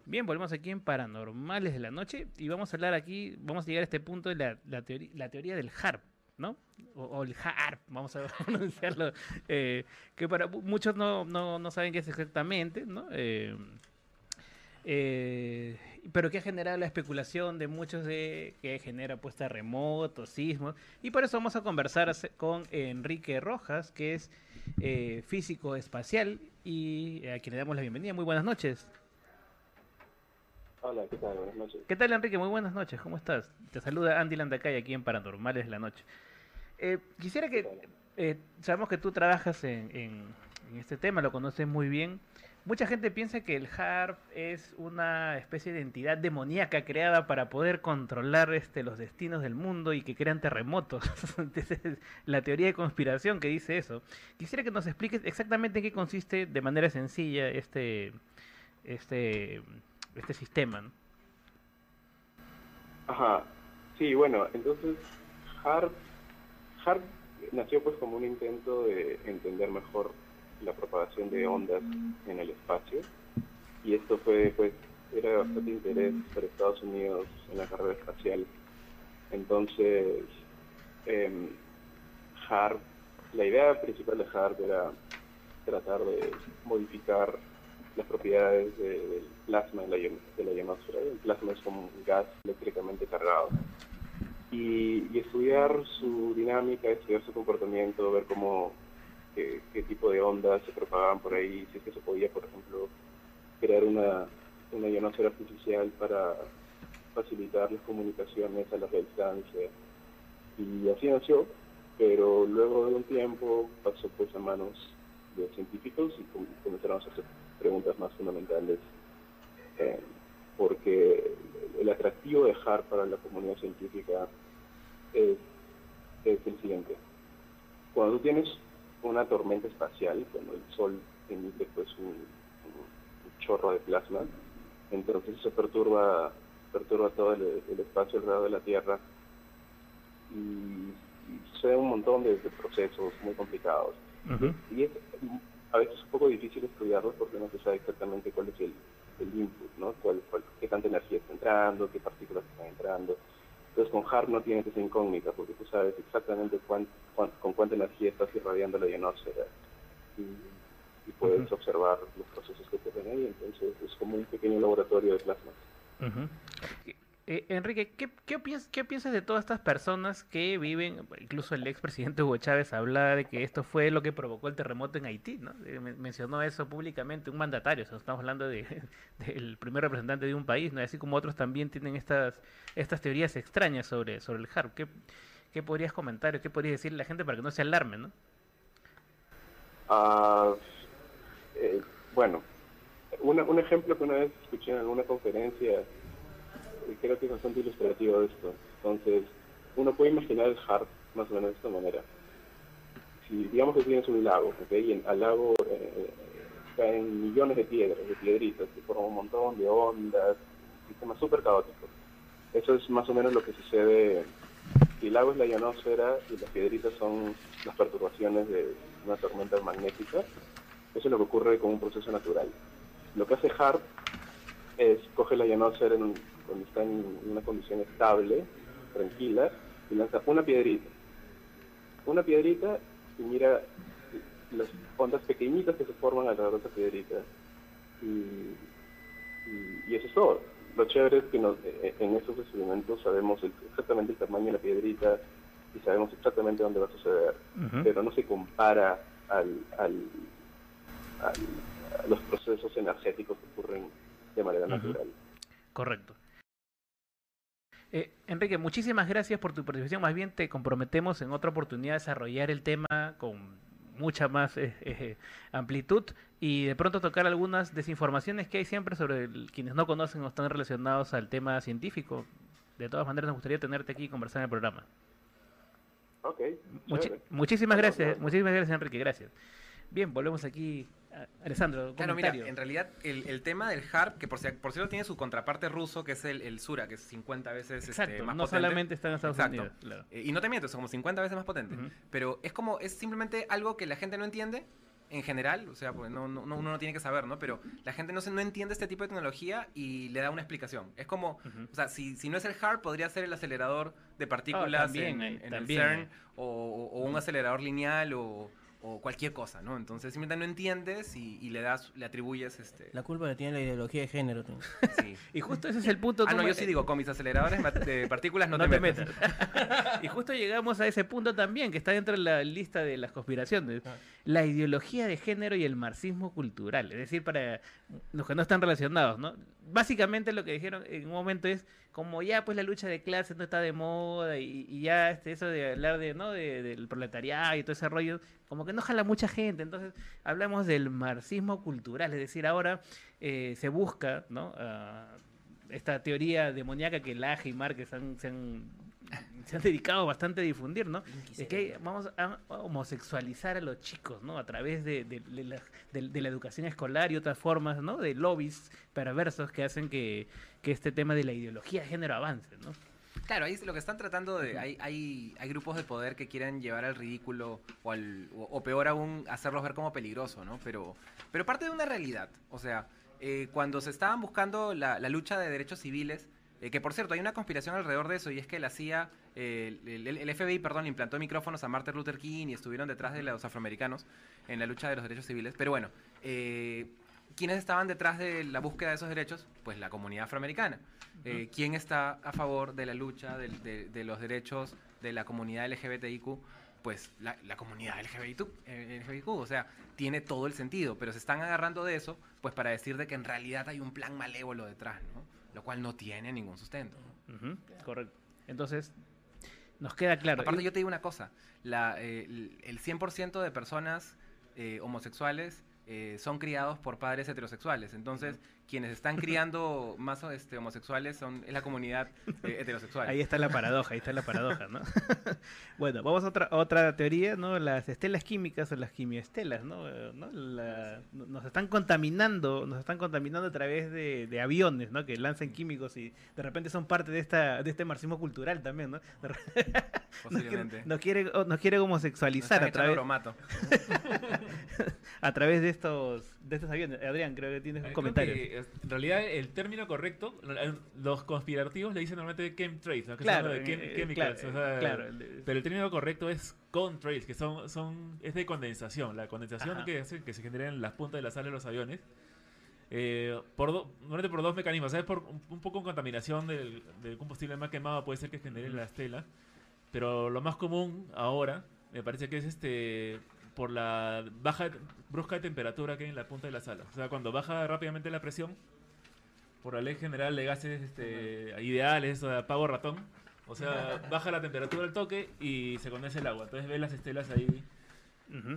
Bien, volvemos aquí en Paranormales de la Noche y vamos a hablar aquí, vamos a llegar a este punto de la, la, teoría, la teoría del HARP, ¿no? O, o el HARP, vamos a *laughs* pronunciarlo, eh, que para mu- muchos no, no, no saben qué es exactamente, ¿no? Eh, eh, pero que ha generado la especulación de muchos de que genera pues terremotos, sismos, y por eso vamos a conversar con Enrique Rojas, que es físico espacial y a quien le damos la bienvenida. Muy buenas noches. Hola, ¿qué tal? Buenas noches. ¿Qué tal, Enrique? Muy buenas noches. ¿Cómo estás? Te saluda Andy Landacay aquí en Paranormales de la Noche. Eh, quisiera que... eh, sabemos que tú trabajas en, en- en este tema, lo conoces muy bien. Mucha gente piensa que el HARP es una especie de entidad demoníaca creada para poder controlar este, los destinos del mundo y que crean terremotos. *laughs* Esa es la teoría de conspiración que dice eso. Quisiera que nos expliques exactamente en qué consiste de manera sencilla este, este, este sistema. ¿no? Ajá, sí, bueno, entonces HARP, HARP nació pues como un intento de entender mejor la propagación de ondas en el espacio y esto fue pues era de bastante interés para Estados Unidos en la carrera espacial. Entonces, HARP, la idea principal de HARP era tratar de modificar las propiedades de- del plasma de la, de la ionosfera. El plasma es como un gas eléctricamente cargado. Y, estudiar su dinámica, estudiar su comportamiento, ver cómo, qué, tipo de ondas se propagaban por ahí, si es que se podía, por ejemplo, crear una, una ionosfera artificial para facilitar las comunicaciones a larga distancia. Y así nació, pero luego de un tiempo pasó pues a manos de científicos y com- comenzaron a hacer preguntas más fundamentales, eh, porque el atractivo de HARP para la comunidad científica es, es el siguiente. Cuando tú tienes una tormenta espacial, cuando el Sol emite pues un, un chorro de plasma, entonces se perturba, perturba todo el, el espacio alrededor de la Tierra y, y sucede un montón de, de procesos muy complicados. Y es a veces un poco difícil estudiarlos porque no se sabe exactamente cuál es el, el input, ¿no? Cuál, cuál- qué tanta energía está entrando, qué partículas están entrando. Entonces con HARP no tienes esa incógnita porque tú sabes exactamente cuán- cuán- con cuánta energía estás irradiando la ionosfera y, y puedes observar los procesos que ocurren ahí. Entonces es como un pequeño laboratorio de plasma. Ujú. Eh, Enrique, ¿qué, piensas, ¿qué piensas de todas estas personas que viven, incluso el expresidente Hugo Chávez hablaba de que esto fue lo que provocó el terremoto en Haití, ¿no? Eh, men- mencionó eso públicamente, un mandatario, estamos hablando de, *laughs* del primer representante de un país, ¿no? Así como otros también tienen estas, estas teorías extrañas sobre, el HARP. ¿Qué, ¿Qué podrías comentar o qué podrías decirle a la gente para que no se alarme, ¿no? Ah, eh, bueno, una- un ejemplo que una vez escuché en alguna conferencia, creo que es bastante ilustrativo esto. Entonces, uno puede imaginar el HARP más o menos de esta manera. Si digamos que tienes un lago, ¿ok? y en, al lago eh, caen millones de piedras, de piedritas, que forman un montón de ondas, un sistema súper caótico. Eso es más o menos lo que sucede si el lago es la ionosfera y las piedritas son las perturbaciones de una tormenta magnética, eso es lo que ocurre con un proceso natural. Lo que hace HARP es coge la ionosfera en cuando está en una condición estable, tranquila, y lanza una piedrita. Una piedrita y mira las ondas pequeñitas que se forman alrededor de esa piedrita. Y, y- y eso es todo. Lo chévere es que nos- eh, en esos experimentos sabemos el- exactamente el tamaño de la piedrita y sabemos exactamente dónde va a suceder, pero no se compara al, al, al- a los procesos energéticos que ocurren de manera natural. Correcto. Eh, Enrique, muchísimas gracias por tu participación. Más bien te comprometemos en otra oportunidad a desarrollar el tema con mucha más eh, eh, amplitud y de pronto tocar algunas desinformaciones que hay siempre sobre el- quienes no conocen o están relacionados al tema científico. De todas maneras, nos gustaría tenerte aquí y conversar en el programa. Ok. Muchi- muchísimas gracias, muchísimas gracias, Enrique. Gracias. Bien, volvemos aquí. Alessandro, Claro, mira, comentario. en realidad el, el tema del HARP, que por, por cierto tiene su contraparte ruso, que es el, el Sura, que es 50 veces este, Exacto, más no potente. solamente está en Estados Exacto. Unidos, claro. Eh, y no te miento, es como 50 veces más potente. Pero es como, es simplemente algo que la gente no entiende en general, o sea, pues no, no- no- uno no tiene que saber, ¿no? Pero la gente no, se, no entiende este tipo de tecnología y le da una explicación. Es como, o sea, si, si no es el HARP, podría ser el acelerador de partículas también en, en el CERN o, o- o un acelerador lineal o, o cualquier cosa, ¿no? Entonces simplemente no entiendes y, y le das, le atribuyes este... La culpa la tiene la ideología de género. tú. Sí. Y justo ese es el punto. Ah, no, yo sí digo, con mis aceleradores de partículas no, No te, te metas. y justo llegamos a ese punto también, que está dentro de la lista de las conspiraciones. La ideología de género y el marxismo cultural. Es decir, para los que no están relacionados, ¿no? Básicamente lo que dijeron en un momento es, como ya pues la lucha de clases no está de moda y, y ya este, eso de hablar de, ¿no? De- del proletariado y todo ese rollo, como que no jala mucha gente. Entonces hablamos del marxismo cultural. Es decir, ahora eh, se busca, ¿no? Ah, esta teoría demoníaca que Laje y Márquez han- se, han, *laughs* se han dedicado bastante a difundir, ¿no? Es que vamos a homosexualizar a los chicos, ¿no? A través de, de- de la, de- de la educación escolar y otras formas, ¿no? De lobbies perversos que hacen que, que este tema de la ideología de género avance, ¿no? Claro, ahí es lo que están tratando de... Hay, hay, hay grupos de poder que quieren llevar al ridículo o, al, o, o peor aún, hacerlos ver como peligroso, ¿no? Pero, pero parte de una realidad. O sea, eh, cuando se estaban buscando la, la lucha de derechos civiles, eh, que por cierto, hay una conspiración alrededor de eso y es que la CIA, eh, el, el- el FBI, perdón, le implantó micrófonos a Martin Luther King y estuvieron detrás de los afroamericanos en la lucha de los derechos civiles. Pero bueno, eh, ¿quiénes estaban detrás de la búsqueda de esos derechos? Pues la comunidad afroamericana. Eh, ¿Quién está a favor de la lucha de, de los derechos de la comunidad LGBTIQ? Pues la, la comunidad LGBTIQ, eh, LGBTIQ, o sea, tiene todo el sentido, pero se están agarrando de eso pues para decir de que en realidad hay un plan malévolo detrás, ¿no? Lo cual no tiene ningún sustento. Correcto. Entonces, nos queda claro. Aparte, yo te digo una cosa: la, eh, el el 100% de personas eh, homosexuales eh, son criados por padres heterosexuales. Entonces, quienes están criando más este, homosexuales son es la comunidad eh, *laughs* heterosexual. Ahí está la paradoja, ahí está la paradoja, ¿no? *laughs* bueno, vamos a otra, otra teoría, ¿no? Las estelas químicas o las quimioestelas, ¿no? Eh, ¿no? La- nos están contaminando, nos están contaminando a través de, de aviones, ¿no? Que lanzan químicos y de repente son parte de esta de este marxismo cultural también, ¿no? *laughs* Posiblemente. Nos quiere, o- nos quiere homosexualizar Nos a través, bromato. a través de estos de estos aviones. Adrián, creo que tienes un Creo comentario. que, en realidad, el término correcto, los conspirativos le dicen normalmente chemtrails, ¿no? que Claro, son de chem- eh, chemicals, claro, o sea, claro, de- pero el término correcto es contrails, que son, son es de condensación. La condensación que hace que se generen las puntas de las alas de los aviones. eh, por do- normalmente por dos mecanismos, ¿sabes? Por un, un poco contaminación del, del combustible más quemado puede ser que genere la estela, pero lo más común ahora me parece que es este por la baja brusca de temperatura que hay en la punta de las alas. O sea, cuando baja rápidamente la presión, por la ley general de gases este, ideales, o de apago ratón, o sea, *laughs* baja la temperatura al toque y se condensa el agua. Entonces ves las estelas ahí.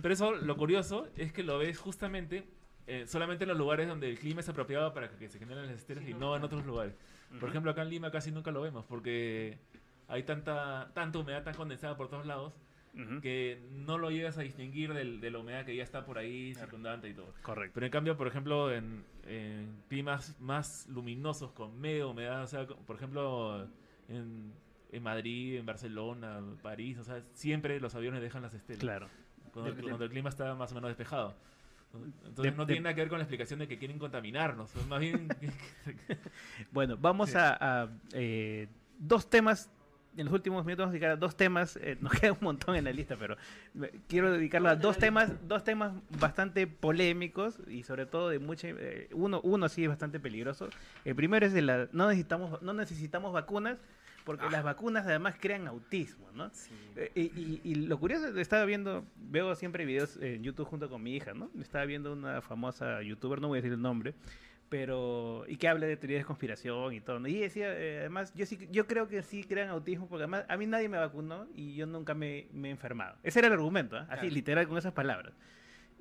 Pero eso, lo curioso es que lo ves justamente eh, solamente en los lugares donde el clima es apropiado para que se generen las estelas y no en otros lugares. Por ejemplo, acá en Lima casi nunca lo vemos porque hay tanta, tanta humedad tan condensada por todos lados que no lo llegas a distinguir del- de la humedad que ya está por ahí circundante y todo. Correcto. Pero en cambio, por ejemplo, en, en climas más luminosos con media humedad, o sea, por ejemplo, en, en Madrid, en Barcelona, París, o sea, siempre los aviones dejan las estelas. Claro. Cuando, el- de- clima está más o menos despejado. Entonces De- no de- tiene nada que ver con la explicación de que quieren contaminarnos. *laughs* Más bien *laughs* Bueno, vamos Sí. a, a, eh, dos temas. En los últimos minutos vamos a dedicar a dos temas. eh, nos *laughs* queda un montón en la lista, pero quiero dedicarlo a dos temas, dos temas bastante polémicos y sobre todo de mucha. eh, uno, uno sí es bastante peligroso. El primero es de la no necesitamos no necesitamos vacunas porque las vacunas además crean autismo, ¿no? Eh, y, y- y lo curioso, estaba viendo, veo siempre videos en YouTube junto con mi hija, ¿no? Estaba viendo una famosa youtuber, no voy a decir el nombre, pero y que habla de teorías de conspiración y todo. ¿no? Y decía, eh, además, yo sí, yo creo que sí crean autismo porque además a mí nadie me vacunó y yo nunca me, me he enfermado. Ese era el argumento, ¿ah? así Claro. literal con esas palabras.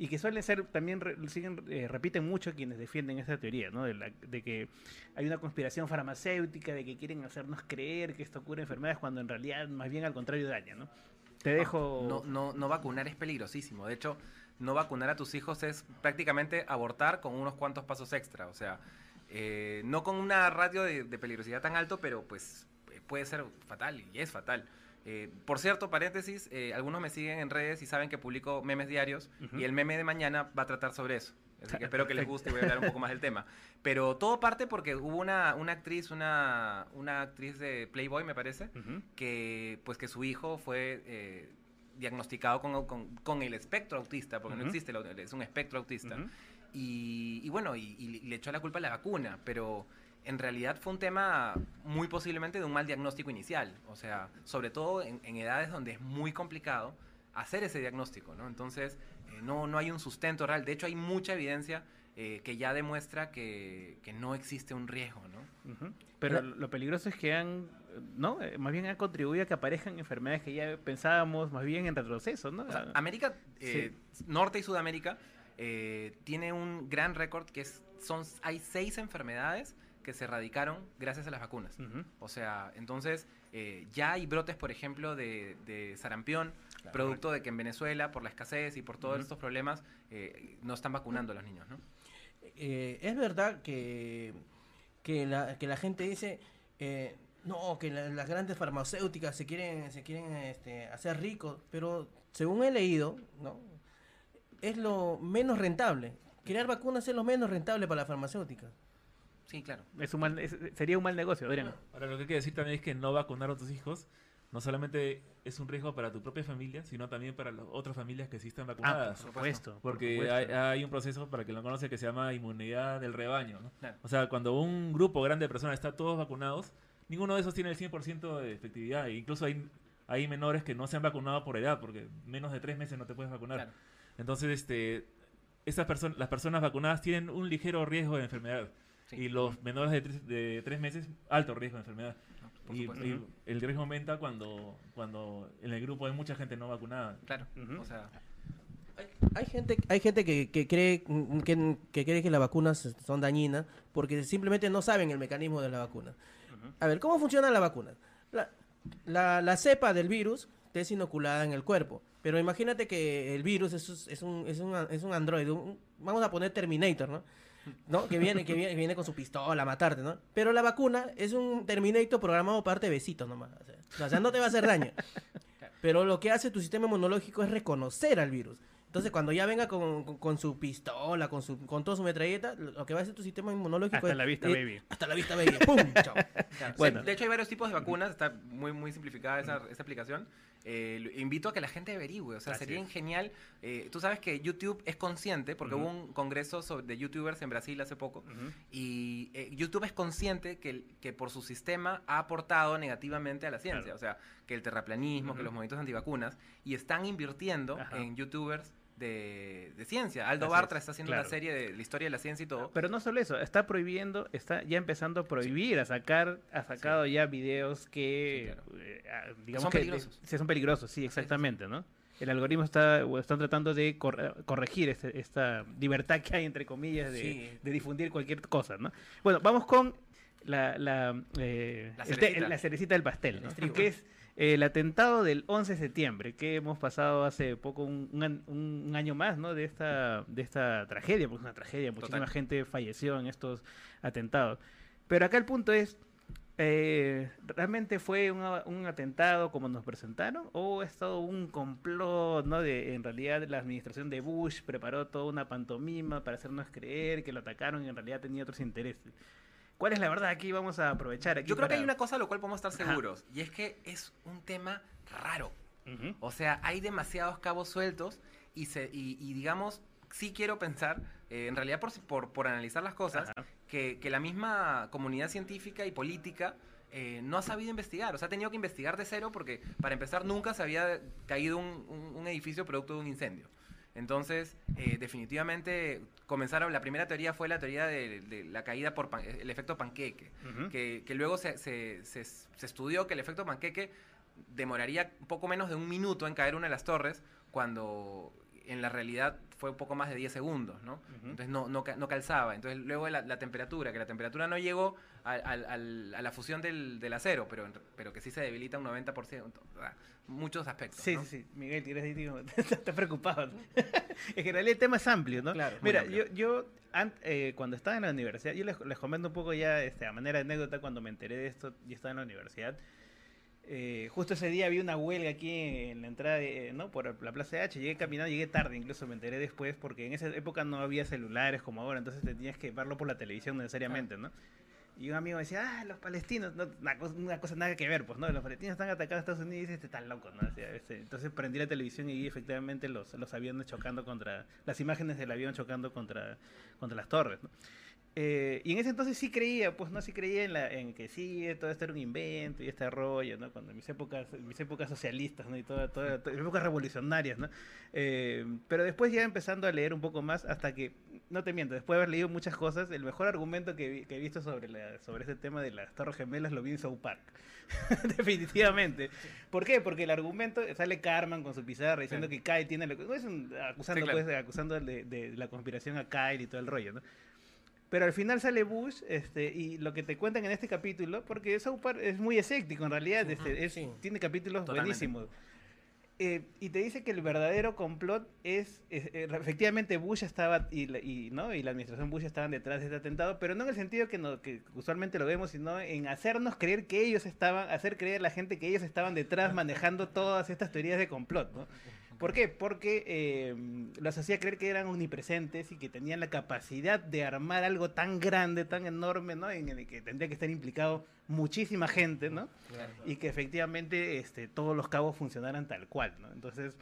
Y que suelen ser, también re- siguen, eh, repiten mucho quienes defienden esa teoría, ¿no? De, la- de que hay una conspiración farmacéutica, de que quieren hacernos creer que esto cura enfermedades cuando en realidad más bien al contrario daña, ¿no? Te dejo... No, no, no vacunar es peligrosísimo. De hecho, no vacunar a tus hijos es prácticamente abortar con unos cuantos pasos extra. O sea, eh, no con una radio de, de peligrosidad tan alto, pero pues eh, puede ser fatal y es fatal. Eh, por cierto, paréntesis, eh, algunos me siguen en redes y saben que publico memes diarios y el meme de mañana va a tratar sobre eso. Así que espero que les *laughs* guste y voy a hablar un poco más del tema. Pero todo parte porque hubo una, una actriz, una, una actriz de Playboy, me parece, que pues que su hijo fue eh, diagnosticado con, con- con el espectro autista, porque no Ujú. existe, el au- es un espectro autista. Ujú. y, y bueno, y, y le echó la culpa a la vacuna, pero en realidad fue un tema muy posiblemente de un mal diagnóstico inicial, o sea, sobre todo en, en edades donde es muy complicado hacer ese diagnóstico, ¿no? Entonces, eh, no, no hay un sustento real, de hecho hay mucha evidencia eh, que ya demuestra que, que no existe un riesgo, ¿no? Ujú. Pero lo peligroso es que han, ¿no? Eh, Más bien han contribuido a que aparezcan enfermedades que ya pensábamos más bien en retroceso, ¿no? O sea, América, eh, Norte y Sudamérica, eh, tiene un gran récord que es, son, hay seis enfermedades que se erradicaron gracias a las vacunas. O sea, entonces eh, ya hay brotes, por ejemplo, de, de sarampión, producto de que en Venezuela, por la escasez y por todos estos problemas, eh, no están vacunando a los niños, ¿no? Eh, es verdad que, que, la, que la gente dice, eh, no, que la- las grandes farmacéuticas se quieren, se quieren este, hacer ricos, pero según he leído, ¿no? es lo menos rentable. Crear vacunas es lo menos rentable para la farmacéutica. Sí, claro. Es un mal, es- sería un mal negocio, Adrián. Ahora, lo que hay que decir también es que no vacunar a tus hijos no solamente es un riesgo para tu propia familia, sino también para las otras familias que sí están vacunadas. Ah, por supuesto, por Porque supuesto. Hay, hay un proceso, para que lo conoce, que se llama inmunidad del rebaño. ¿no? Claro. O sea, cuando un grupo grande de personas está todos vacunados, ninguno de esos tiene el 100% de efectividad. E incluso hay, hay menores que no se han vacunado por edad, porque menos de tres meses no te puedes vacunar. Claro. Entonces, este, estas personas, las personas vacunadas tienen un ligero riesgo de enfermedad. Y los menores de tres, de tres meses, alto riesgo de enfermedad. por y, el riesgo aumenta cuando, cuando en el grupo hay mucha gente no vacunada. Claro, o sea... Hay gente, hay gente que, que cree que, que cree que las vacunas son dañinas porque simplemente no saben el mecanismo de la vacuna. A ver, ¿cómo funciona la vacuna? La, la, la cepa del virus te es inoculada en el cuerpo. Pero imagínate que el virus es, es un, es un, es un androide. un- vamos a poner Terminator, ¿no? ¿No? Que viene, que viene, viene con su pistola a matarte, ¿no? Pero la vacuna es un Terminator programado para darte besitos nomás. O sea, o sea, no te va a hacer daño. *laughs* Pero lo que hace tu sistema inmunológico es reconocer al virus. Entonces, cuando ya venga con, con- con su pistola, con su con toda su metralleta, lo que va a hacer tu sistema inmunológico Hasta es... la vista, eh, baby. Hasta la vista, baby. ¡Pum! Chao. *laughs* Claro, Bueno. sí, de hecho, hay varios tipos de vacunas, está muy, muy simplificada esa, esa aplicación. Eh, invito a que la gente averigüe, o sea, sería genial. eh, tú sabes que YouTube es consciente, porque hubo un congreso sobre- de YouTubers en Brasil hace poco, y eh, YouTube es consciente que, por su sistema ha aportado negativamente a la ciencia, Claro. o sea, que el terraplanismo, que los movimientos antivacunas, y están invirtiendo Ajá. en YouTubers de, de ciencia. Aldo Así Bartra es, está haciendo claro. una serie de la historia de la ciencia y todo. Pero no solo eso, está prohibiendo, está ya empezando a prohibir, a sacar, ha sacado ya videos que, eh, digamos Son que peligrosos. sí, son peligrosos, sí, exactamente, ¿no? El algoritmo está, están tratando de cor- corregir este- esta libertad que hay, entre comillas, de, Sí. de difundir cualquier cosa, ¿no? Bueno, vamos con la, la, eh, La el te- cerecita. la cerecita del pastel, ¿no? que es el atentado del 11 de septiembre, que hemos pasado hace poco, un, un un año más, ¿no? De esta, de esta tragedia, porque es una tragedia, muchísima Total. gente falleció en estos atentados. Pero acá el punto es, eh, ¿realmente fue un, un atentado como nos presentaron? ¿O es todo un complot, ¿no? De, en realidad la administración de Bush preparó toda una pantomima para hacernos creer que lo atacaron y en realidad tenía otros intereses. ¿Cuál es la verdad? Aquí vamos a aprovechar. Aquí Yo creo que hay una cosa a lo cual podemos estar Ajá. seguros, y es que es un tema raro. O sea, hay demasiados cabos sueltos y, se, y, y digamos, sí quiero pensar, eh, en realidad por, por, por analizar las cosas, que, que la misma comunidad científica y política eh, no ha sabido investigar. O sea, ha tenido que investigar de cero porque, para empezar, nunca se había caído un, un- un edificio producto de un incendio. Entonces, eh, definitivamente comenzaron, la primera teoría fue la teoría de, de la caída por pan- el efecto panqueque, que, que luego se, se- se- se estudió que el efecto panqueque demoraría poco menos de un minuto en caer una de las torres, cuando en la realidad fue un poco más de 10 segundos, ¿no? Entonces no, no, no calzaba. Entonces luego la, la temperatura, que la temperatura no llegó al- a la fusión del, del acero, pero, pero que sí se debilita un 90%. ah, Muchos aspectos. Sí, ¿no? sí, sí. Miguel, tienes estás *laughs* preocupado. *laughs* en realidad el tema es amplio, ¿no? Claro, Mira, yo, yo an- eh, cuando estaba en la universidad, yo les, les comento un poco ya este, a manera de anécdota cuando me enteré de esto, yo estaba en la universidad. Eh, justo ese día había una huelga aquí en la entrada, de, ¿no? Por la Plaza H. Llegué caminando, llegué tarde, incluso me enteré después, porque en esa época no había celulares como ahora, entonces tenías que verlo por la televisión necesariamente, ¿no? Y un amigo me decía, ah, los palestinos, no, una, cosa, una cosa nada que ver, pues, ¿no? Los palestinos están atacando a Estados Unidos y dice, este está loco, ¿no? O sea, este, entonces prendí la televisión y vi efectivamente los, los aviones chocando contra, las imágenes del avión chocando contra, contra las torres, ¿no? Eh, y en ese entonces sí creía, pues no sí creía en, la, en que sí, todo esto era un invento y este rollo, ¿no? Cuando en mis épocas, en mis épocas socialistas, ¿no? Y todas toda, toda, épocas revolucionarias, ¿no? Eh, pero después ya empezando a leer un poco más hasta que, no te miento, después de haber leído muchas cosas, el mejor argumento que, vi, que he visto sobre, la, sobre este tema de las torres gemelas lo vi en South Park. *laughs* Definitivamente. ¿Por qué? Porque el argumento sale Carmen con su pizarra diciendo sí. que Kyle tiene... No es un, acusando, sí, claro. pues, acusando de, de, de la conspiración a Kyle y todo el rollo, ¿no? Pero al final sale Bush, este, y lo que te cuentan en este capítulo, porque South Park es muy escéptico en realidad, este, es, sí. tiene capítulos Totalmente. buenísimos. Eh, y te dice que el verdadero complot es, es eh, efectivamente Bush estaba y, y, ¿no? y la administración Bush estaban detrás de este atentado, pero no en el sentido que, no, que usualmente lo vemos, sino en hacernos creer que ellos estaban, hacer creer a la gente que ellos estaban detrás manejando todas estas teorías de complot, ¿no? ¿Por qué? Porque eh, los hacía creer que eran omnipresentes y que tenían la capacidad de armar algo tan grande, tan enorme, ¿no? En el que tendría que estar implicado muchísima gente, ¿no? Claro. Y que efectivamente este, todos los cabos funcionaran tal cual, ¿no? Entonces,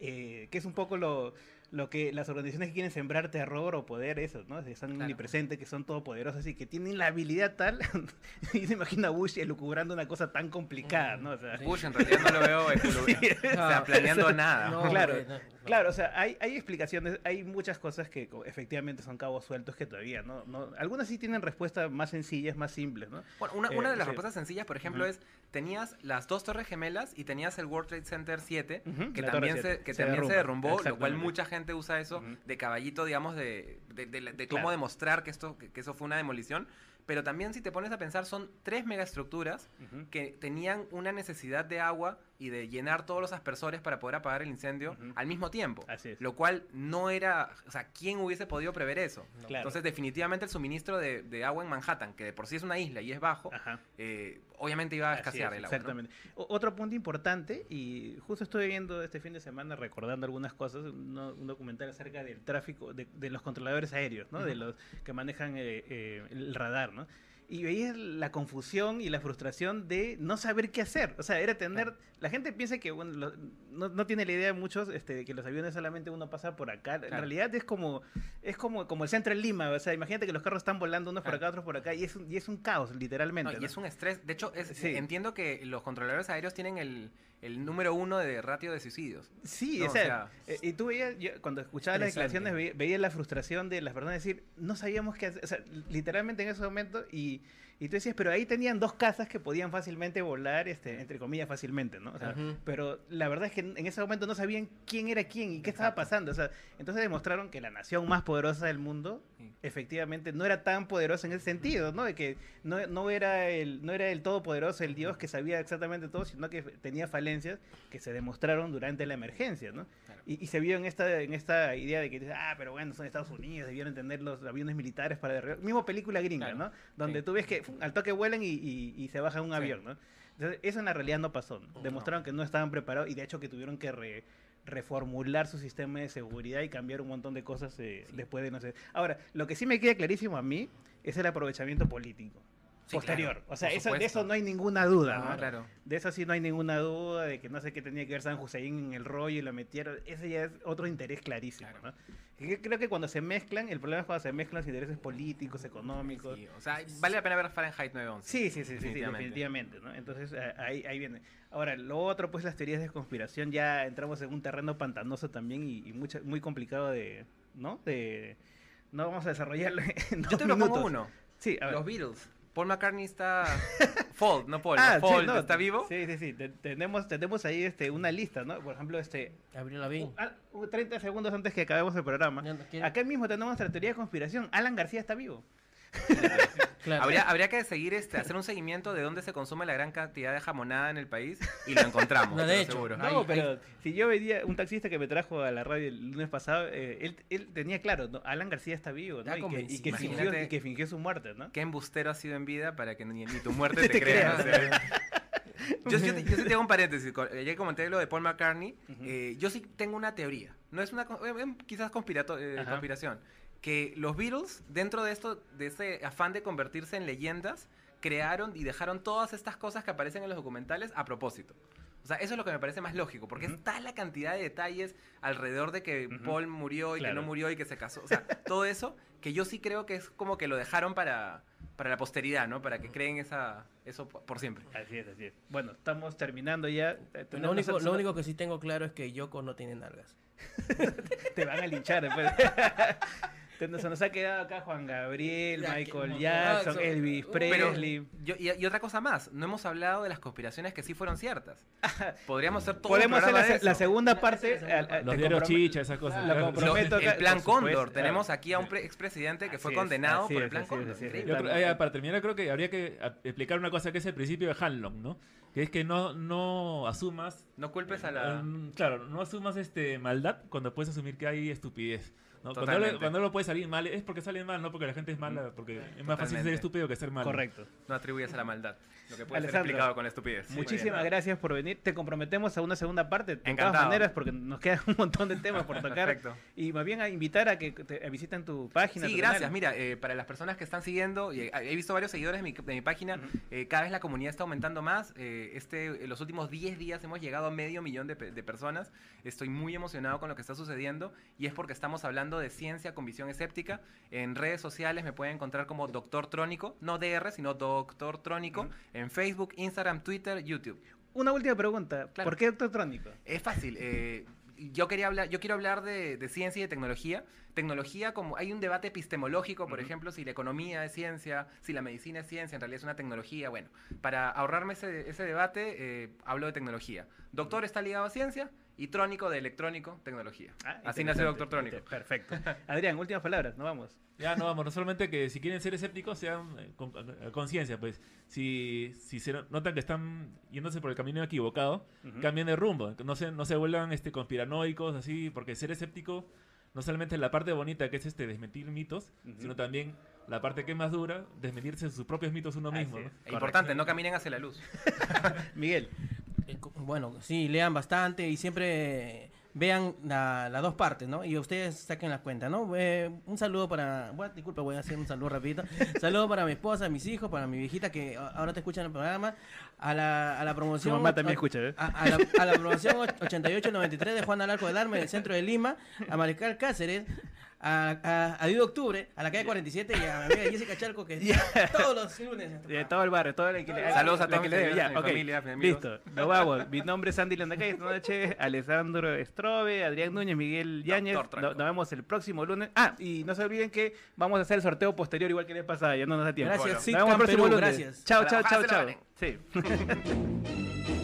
eh, que es un poco lo, lo que las organizaciones que quieren sembrar terror o poder, eso, ¿no? Que son claro. omnipresentes, que son todopoderosos y que tienen la habilidad tal. *laughs* y se imagina a Bush elucubrando una cosa tan complicada, ¿no? O sea, Bush en realidad no lo veo *laughs* sí, *laughs* o sea, planeando nada. No, claro, no, claro, o sea, hay, hay explicaciones, hay muchas cosas que efectivamente son cabos sueltos que todavía, ¿no? no algunas sí tienen respuestas más sencillas, más simples, ¿no? Bueno, una, eh, una de las sí. respuestas sencillas, por ejemplo, uh -huh. es tenías las dos torres gemelas y tenías el World Trade Center 7, uh -huh. que la también, 7. Se, que se, también derrumba. se derrumbó, lo cual mucha gente usa eso uh -huh. de caballito, digamos, de, de, de, de cómo claro. demostrar que, esto, que, que, eso fue una demolición. Pero también si te pones a pensar, son tres megaestructuras que tenían una necesidad de agua y de llenar todos los aspersores para poder apagar el incendio uh -huh. al mismo tiempo. Lo cual no era, o sea, ¿quién hubiese podido prever eso? No. Claro. Entonces, definitivamente el suministro de, de, agua en Manhattan, que de por sí es una isla y es bajo, eh, obviamente iba a escasear es, el agua. Exactamente. ¿no? Otro punto importante, y justo estoy viendo este fin de semana, recordando algunas cosas, un, un documental acerca del tráfico, de, de, los controladores aéreos, ¿no? Uh -huh. De los que manejan eh, eh, el radar, ¿no? Y veías la confusión y la frustración de no saber qué hacer. O sea, era tener... Claro. La gente piensa que, bueno, lo, no, no, tiene la idea de muchos este, de que los aviones solamente uno pasa por acá. Claro. En realidad es como es como, como el centro en Lima. O sea, imagínate que los carros están volando unos claro. por acá, otros por acá, y es un, y es un caos, literalmente. No, y ¿no? es un estrés. De hecho, es, sí. entiendo que los controladores aéreos tienen el, el número uno de ratio de suicidios. Sí, no, o, sea, o sea, eh, y tú veías, yo, cuando escuchaba las declaraciones, veías veía la frustración de las personas decir, no sabíamos qué hacer. O sea, literalmente en ese momento, y y tú decías, pero ahí tenían dos casas que podían fácilmente volar, este, entre comillas, fácilmente, ¿no? O sea, uh -huh. Pero la verdad es que en ese momento no sabían quién era quién y qué Exacto. estaba pasando. O sea, entonces demostraron que la nación más poderosa del mundo, efectivamente, no era tan poderosa en ese sentido, ¿no? De que no, no, era el, no era el todopoderoso, el Dios que sabía exactamente todo, sino que tenía falencias que se demostraron durante la emergencia, ¿no? Claro. Y, y, se vio en esta, en esta idea de que, ah, pero bueno, son Estados Unidos, debieron entender los aviones militares para derribar. Mismo película gringa, claro. ¿no? Donde sí. tú ves que al toque vuelan y, y, y se baja un sí. avión, ¿no? Entonces, eso en la realidad no pasó. ¿no? Demostraron no. que no estaban preparados y de hecho que tuvieron que re, reformular su sistema de seguridad y cambiar un montón de cosas eh, sí. después de no sé. Ahora, lo que sí me queda clarísimo a mí es el aprovechamiento político. Sí, posterior. Claro, o sea, eso, de eso no hay ninguna duda. No, ¿no? Claro. De eso sí no hay ninguna duda, de que no sé qué tenía que ver San Hussein en el rollo y lo metieron. Ese ya es otro interés clarísimo. Claro. ¿no? creo que cuando se mezclan, el problema es cuando se mezclan los intereses políticos, económicos. Sí, o sea, vale la pena ver Fahrenheit 911. Sí, sí, sí, definitivamente. Sí, definitivamente ¿no? Entonces ahí, ahí viene. Ahora, lo otro, pues las teorías de conspiración, ya entramos en un terreno pantanoso también y, y mucho, muy complicado de, ¿no? De, no vamos a desarrollarlo *laughs* en Yo te lo minutos. pongo uno. Sí, a ver. Los Beatles. Paul McCartney está. *laughs* Paul, no Paul. Ah, sí, no, ¿está vivo? Sí, sí, sí. tenemos, tenemos ahí este, una lista, ¿no? Por ejemplo, este. Abril Lavín. Uh, 30 segundos antes que acabemos el programa. No, no Acá mismo tenemos nuestra teoría de conspiración. Alan García está vivo. *laughs* Claro. Habría, habría, que seguir este, hacer un seguimiento de dónde se consume la gran cantidad de jamonada en el país y lo encontramos. *laughs* No, de hecho, seguro. No, pero si yo veía un taxista que me trajo a la radio el lunes pasado, eh, él, él, tenía claro, ¿no? Alan García está vivo, ¿no? Y que, y, que fingió, y que, fingió, su muerte, ¿no? Qué embustero ha sido en vida para que ni, ni tu *laughs* muerte te, te crea. crea. yo, yo, yo, sí tengo un paréntesis. Ya comenté lo de Paul McCartney. Uh -huh. eh, yo sí tengo una teoría. No es una. Eh, quizás conspirato, eh, conspiración que los Beatles, dentro de esto, de ese afán de convertirse en leyendas, crearon y dejaron todas estas cosas que aparecen en los documentales a propósito. O sea, eso es lo que me parece más lógico, porque está la cantidad de detalles alrededor de que Paul murió y Claro. que no murió y que se casó. O sea, *laughs* todo eso que yo sí creo que es como que lo dejaron para, para la posteridad, ¿no? Para que creen esa, eso por siempre. Así es, así es. Bueno, estamos terminando ya. Eh, Lo único, lo único que sí tengo claro es que Yoko no tiene nalgas. *laughs* Te van a linchar después. *laughs* Se nos ha quedado acá Juan Gabriel, Ya, Michael Jackson, Jackson. Elvis Pero Presley. yo- y, y otra cosa más, no hemos hablado de las conspiraciones que sí fueron ciertas. *laughs* Podríamos hacer todo Podemos hacer la, segunda parte. Los diarios chicha, esas cosas. Lo Claro. comprometo el plan Cóndor. Tenemos aquí a un pre- expresidente que fue condenado por el plan Cóndor. eh, para terminar, creo que habría que explicar una cosa que es el principio de Hanlon, ¿no? Que es que no, no asumas... No culpes a la... Mm, claro, no asumas este maldad cuando puedes asumir que hay estupidez. ¿No? Cuando, algo puede salir mal, es porque sale mal, no porque la gente es mala, porque es más fácil ser estúpido que ser malo. Correcto. No atribuyes a la maldad. Lo que puede ser explicado con la estupidez. Muchísimas gracias por venir. Te comprometemos a una segunda parte, de todas Encantado. maneras, porque nos quedan un montón de temas por tocar. Perfecto. Y más bien a invitar a que te, a visiten tu página. Sí, tu gracias. canal. Mira, eh, para las personas que están siguiendo, y, eh, he visto varios seguidores de mi, de mi página, eh, cada vez la comunidad está aumentando más. eh, este, en los últimos 10 días hemos llegado a medio millón de personas. Estoy muy emocionado con lo que está sucediendo y es porque estamos hablando de ciencia con visión escéptica. En redes sociales me pueden encontrar como Doctor Trónico, no DR, sino Doctor Trónico, en Facebook, Instagram, Twitter, YouTube. Una última pregunta. ¿Por qué Doctor Trónico? Es fácil. eh, yo quería hablar, yo quiero hablar de, de ciencia y de tecnología. Tecnología, como hay un debate epistemológico, por ejemplo, si la economía es ciencia, si la medicina es ciencia, en realidad es una tecnología. Bueno, para ahorrarme ese, ese debate, eh, hablo de tecnología. Doctor está ligado a ciencia y trónico de electrónico, tecnología. Así nació Doctor Trónico. Perfecto. *laughs* Adrián, últimas palabras, no vamos. Ya no vamos, no solamente que si quieren ser escépticos sean eh, con a conciencia, pues si, si se no- notan que están yéndose por el camino equivocado, Ujú. cambien de rumbo, no se, no se vuelvan este, conspiranoicos, así, porque ser escéptico no solamente es la parte bonita que es este desmentir mitos, Ujú. sino también la parte que es más dura, desmentirse sus propios mitos uno mismo. ¿no? E importante, no caminen hacia la luz. *laughs* Miguel. Bueno, sí, lean bastante y siempre vean la- las dos partes, ¿no? Y ustedes saquen la cuenta, ¿no? Eh, un saludo para... Bueno, disculpa, voy a hacer un saludo rapidito. *laughs* saludo para mi esposa, mis hijos, para mi viejita que ahora te escuchan el programa. A la, a la promoción... Su mamá también o- escucha, ¿eh? A, a la, a la promoción 8893 de Juan Alarco del Arme, del centro de Lima. A Mariscal Cáceres. A, a, a 10 de octubre, a la calle 47 y a mi amiga Jessica Charco que está todos los lunes. De todo el barrio, todo el que le Saludos a todos que le ya, mi ok, familia. Listo, nos vamos. Mi nombre es Andy Landacay. Esta noche, Alessandro Estrobe, Adrián Núñez, Miguel Yáñez. Doctor No- Nos vemos el próximo lunes. Ah, y no se olviden que vamos a hacer el sorteo posterior, igual que les pasada, ya no nos da tiempo. Gracias, Nos sí, vemos el próximo Perú, lunes. gracias. Chao, A chao, chao, chao. Sí. *laughs*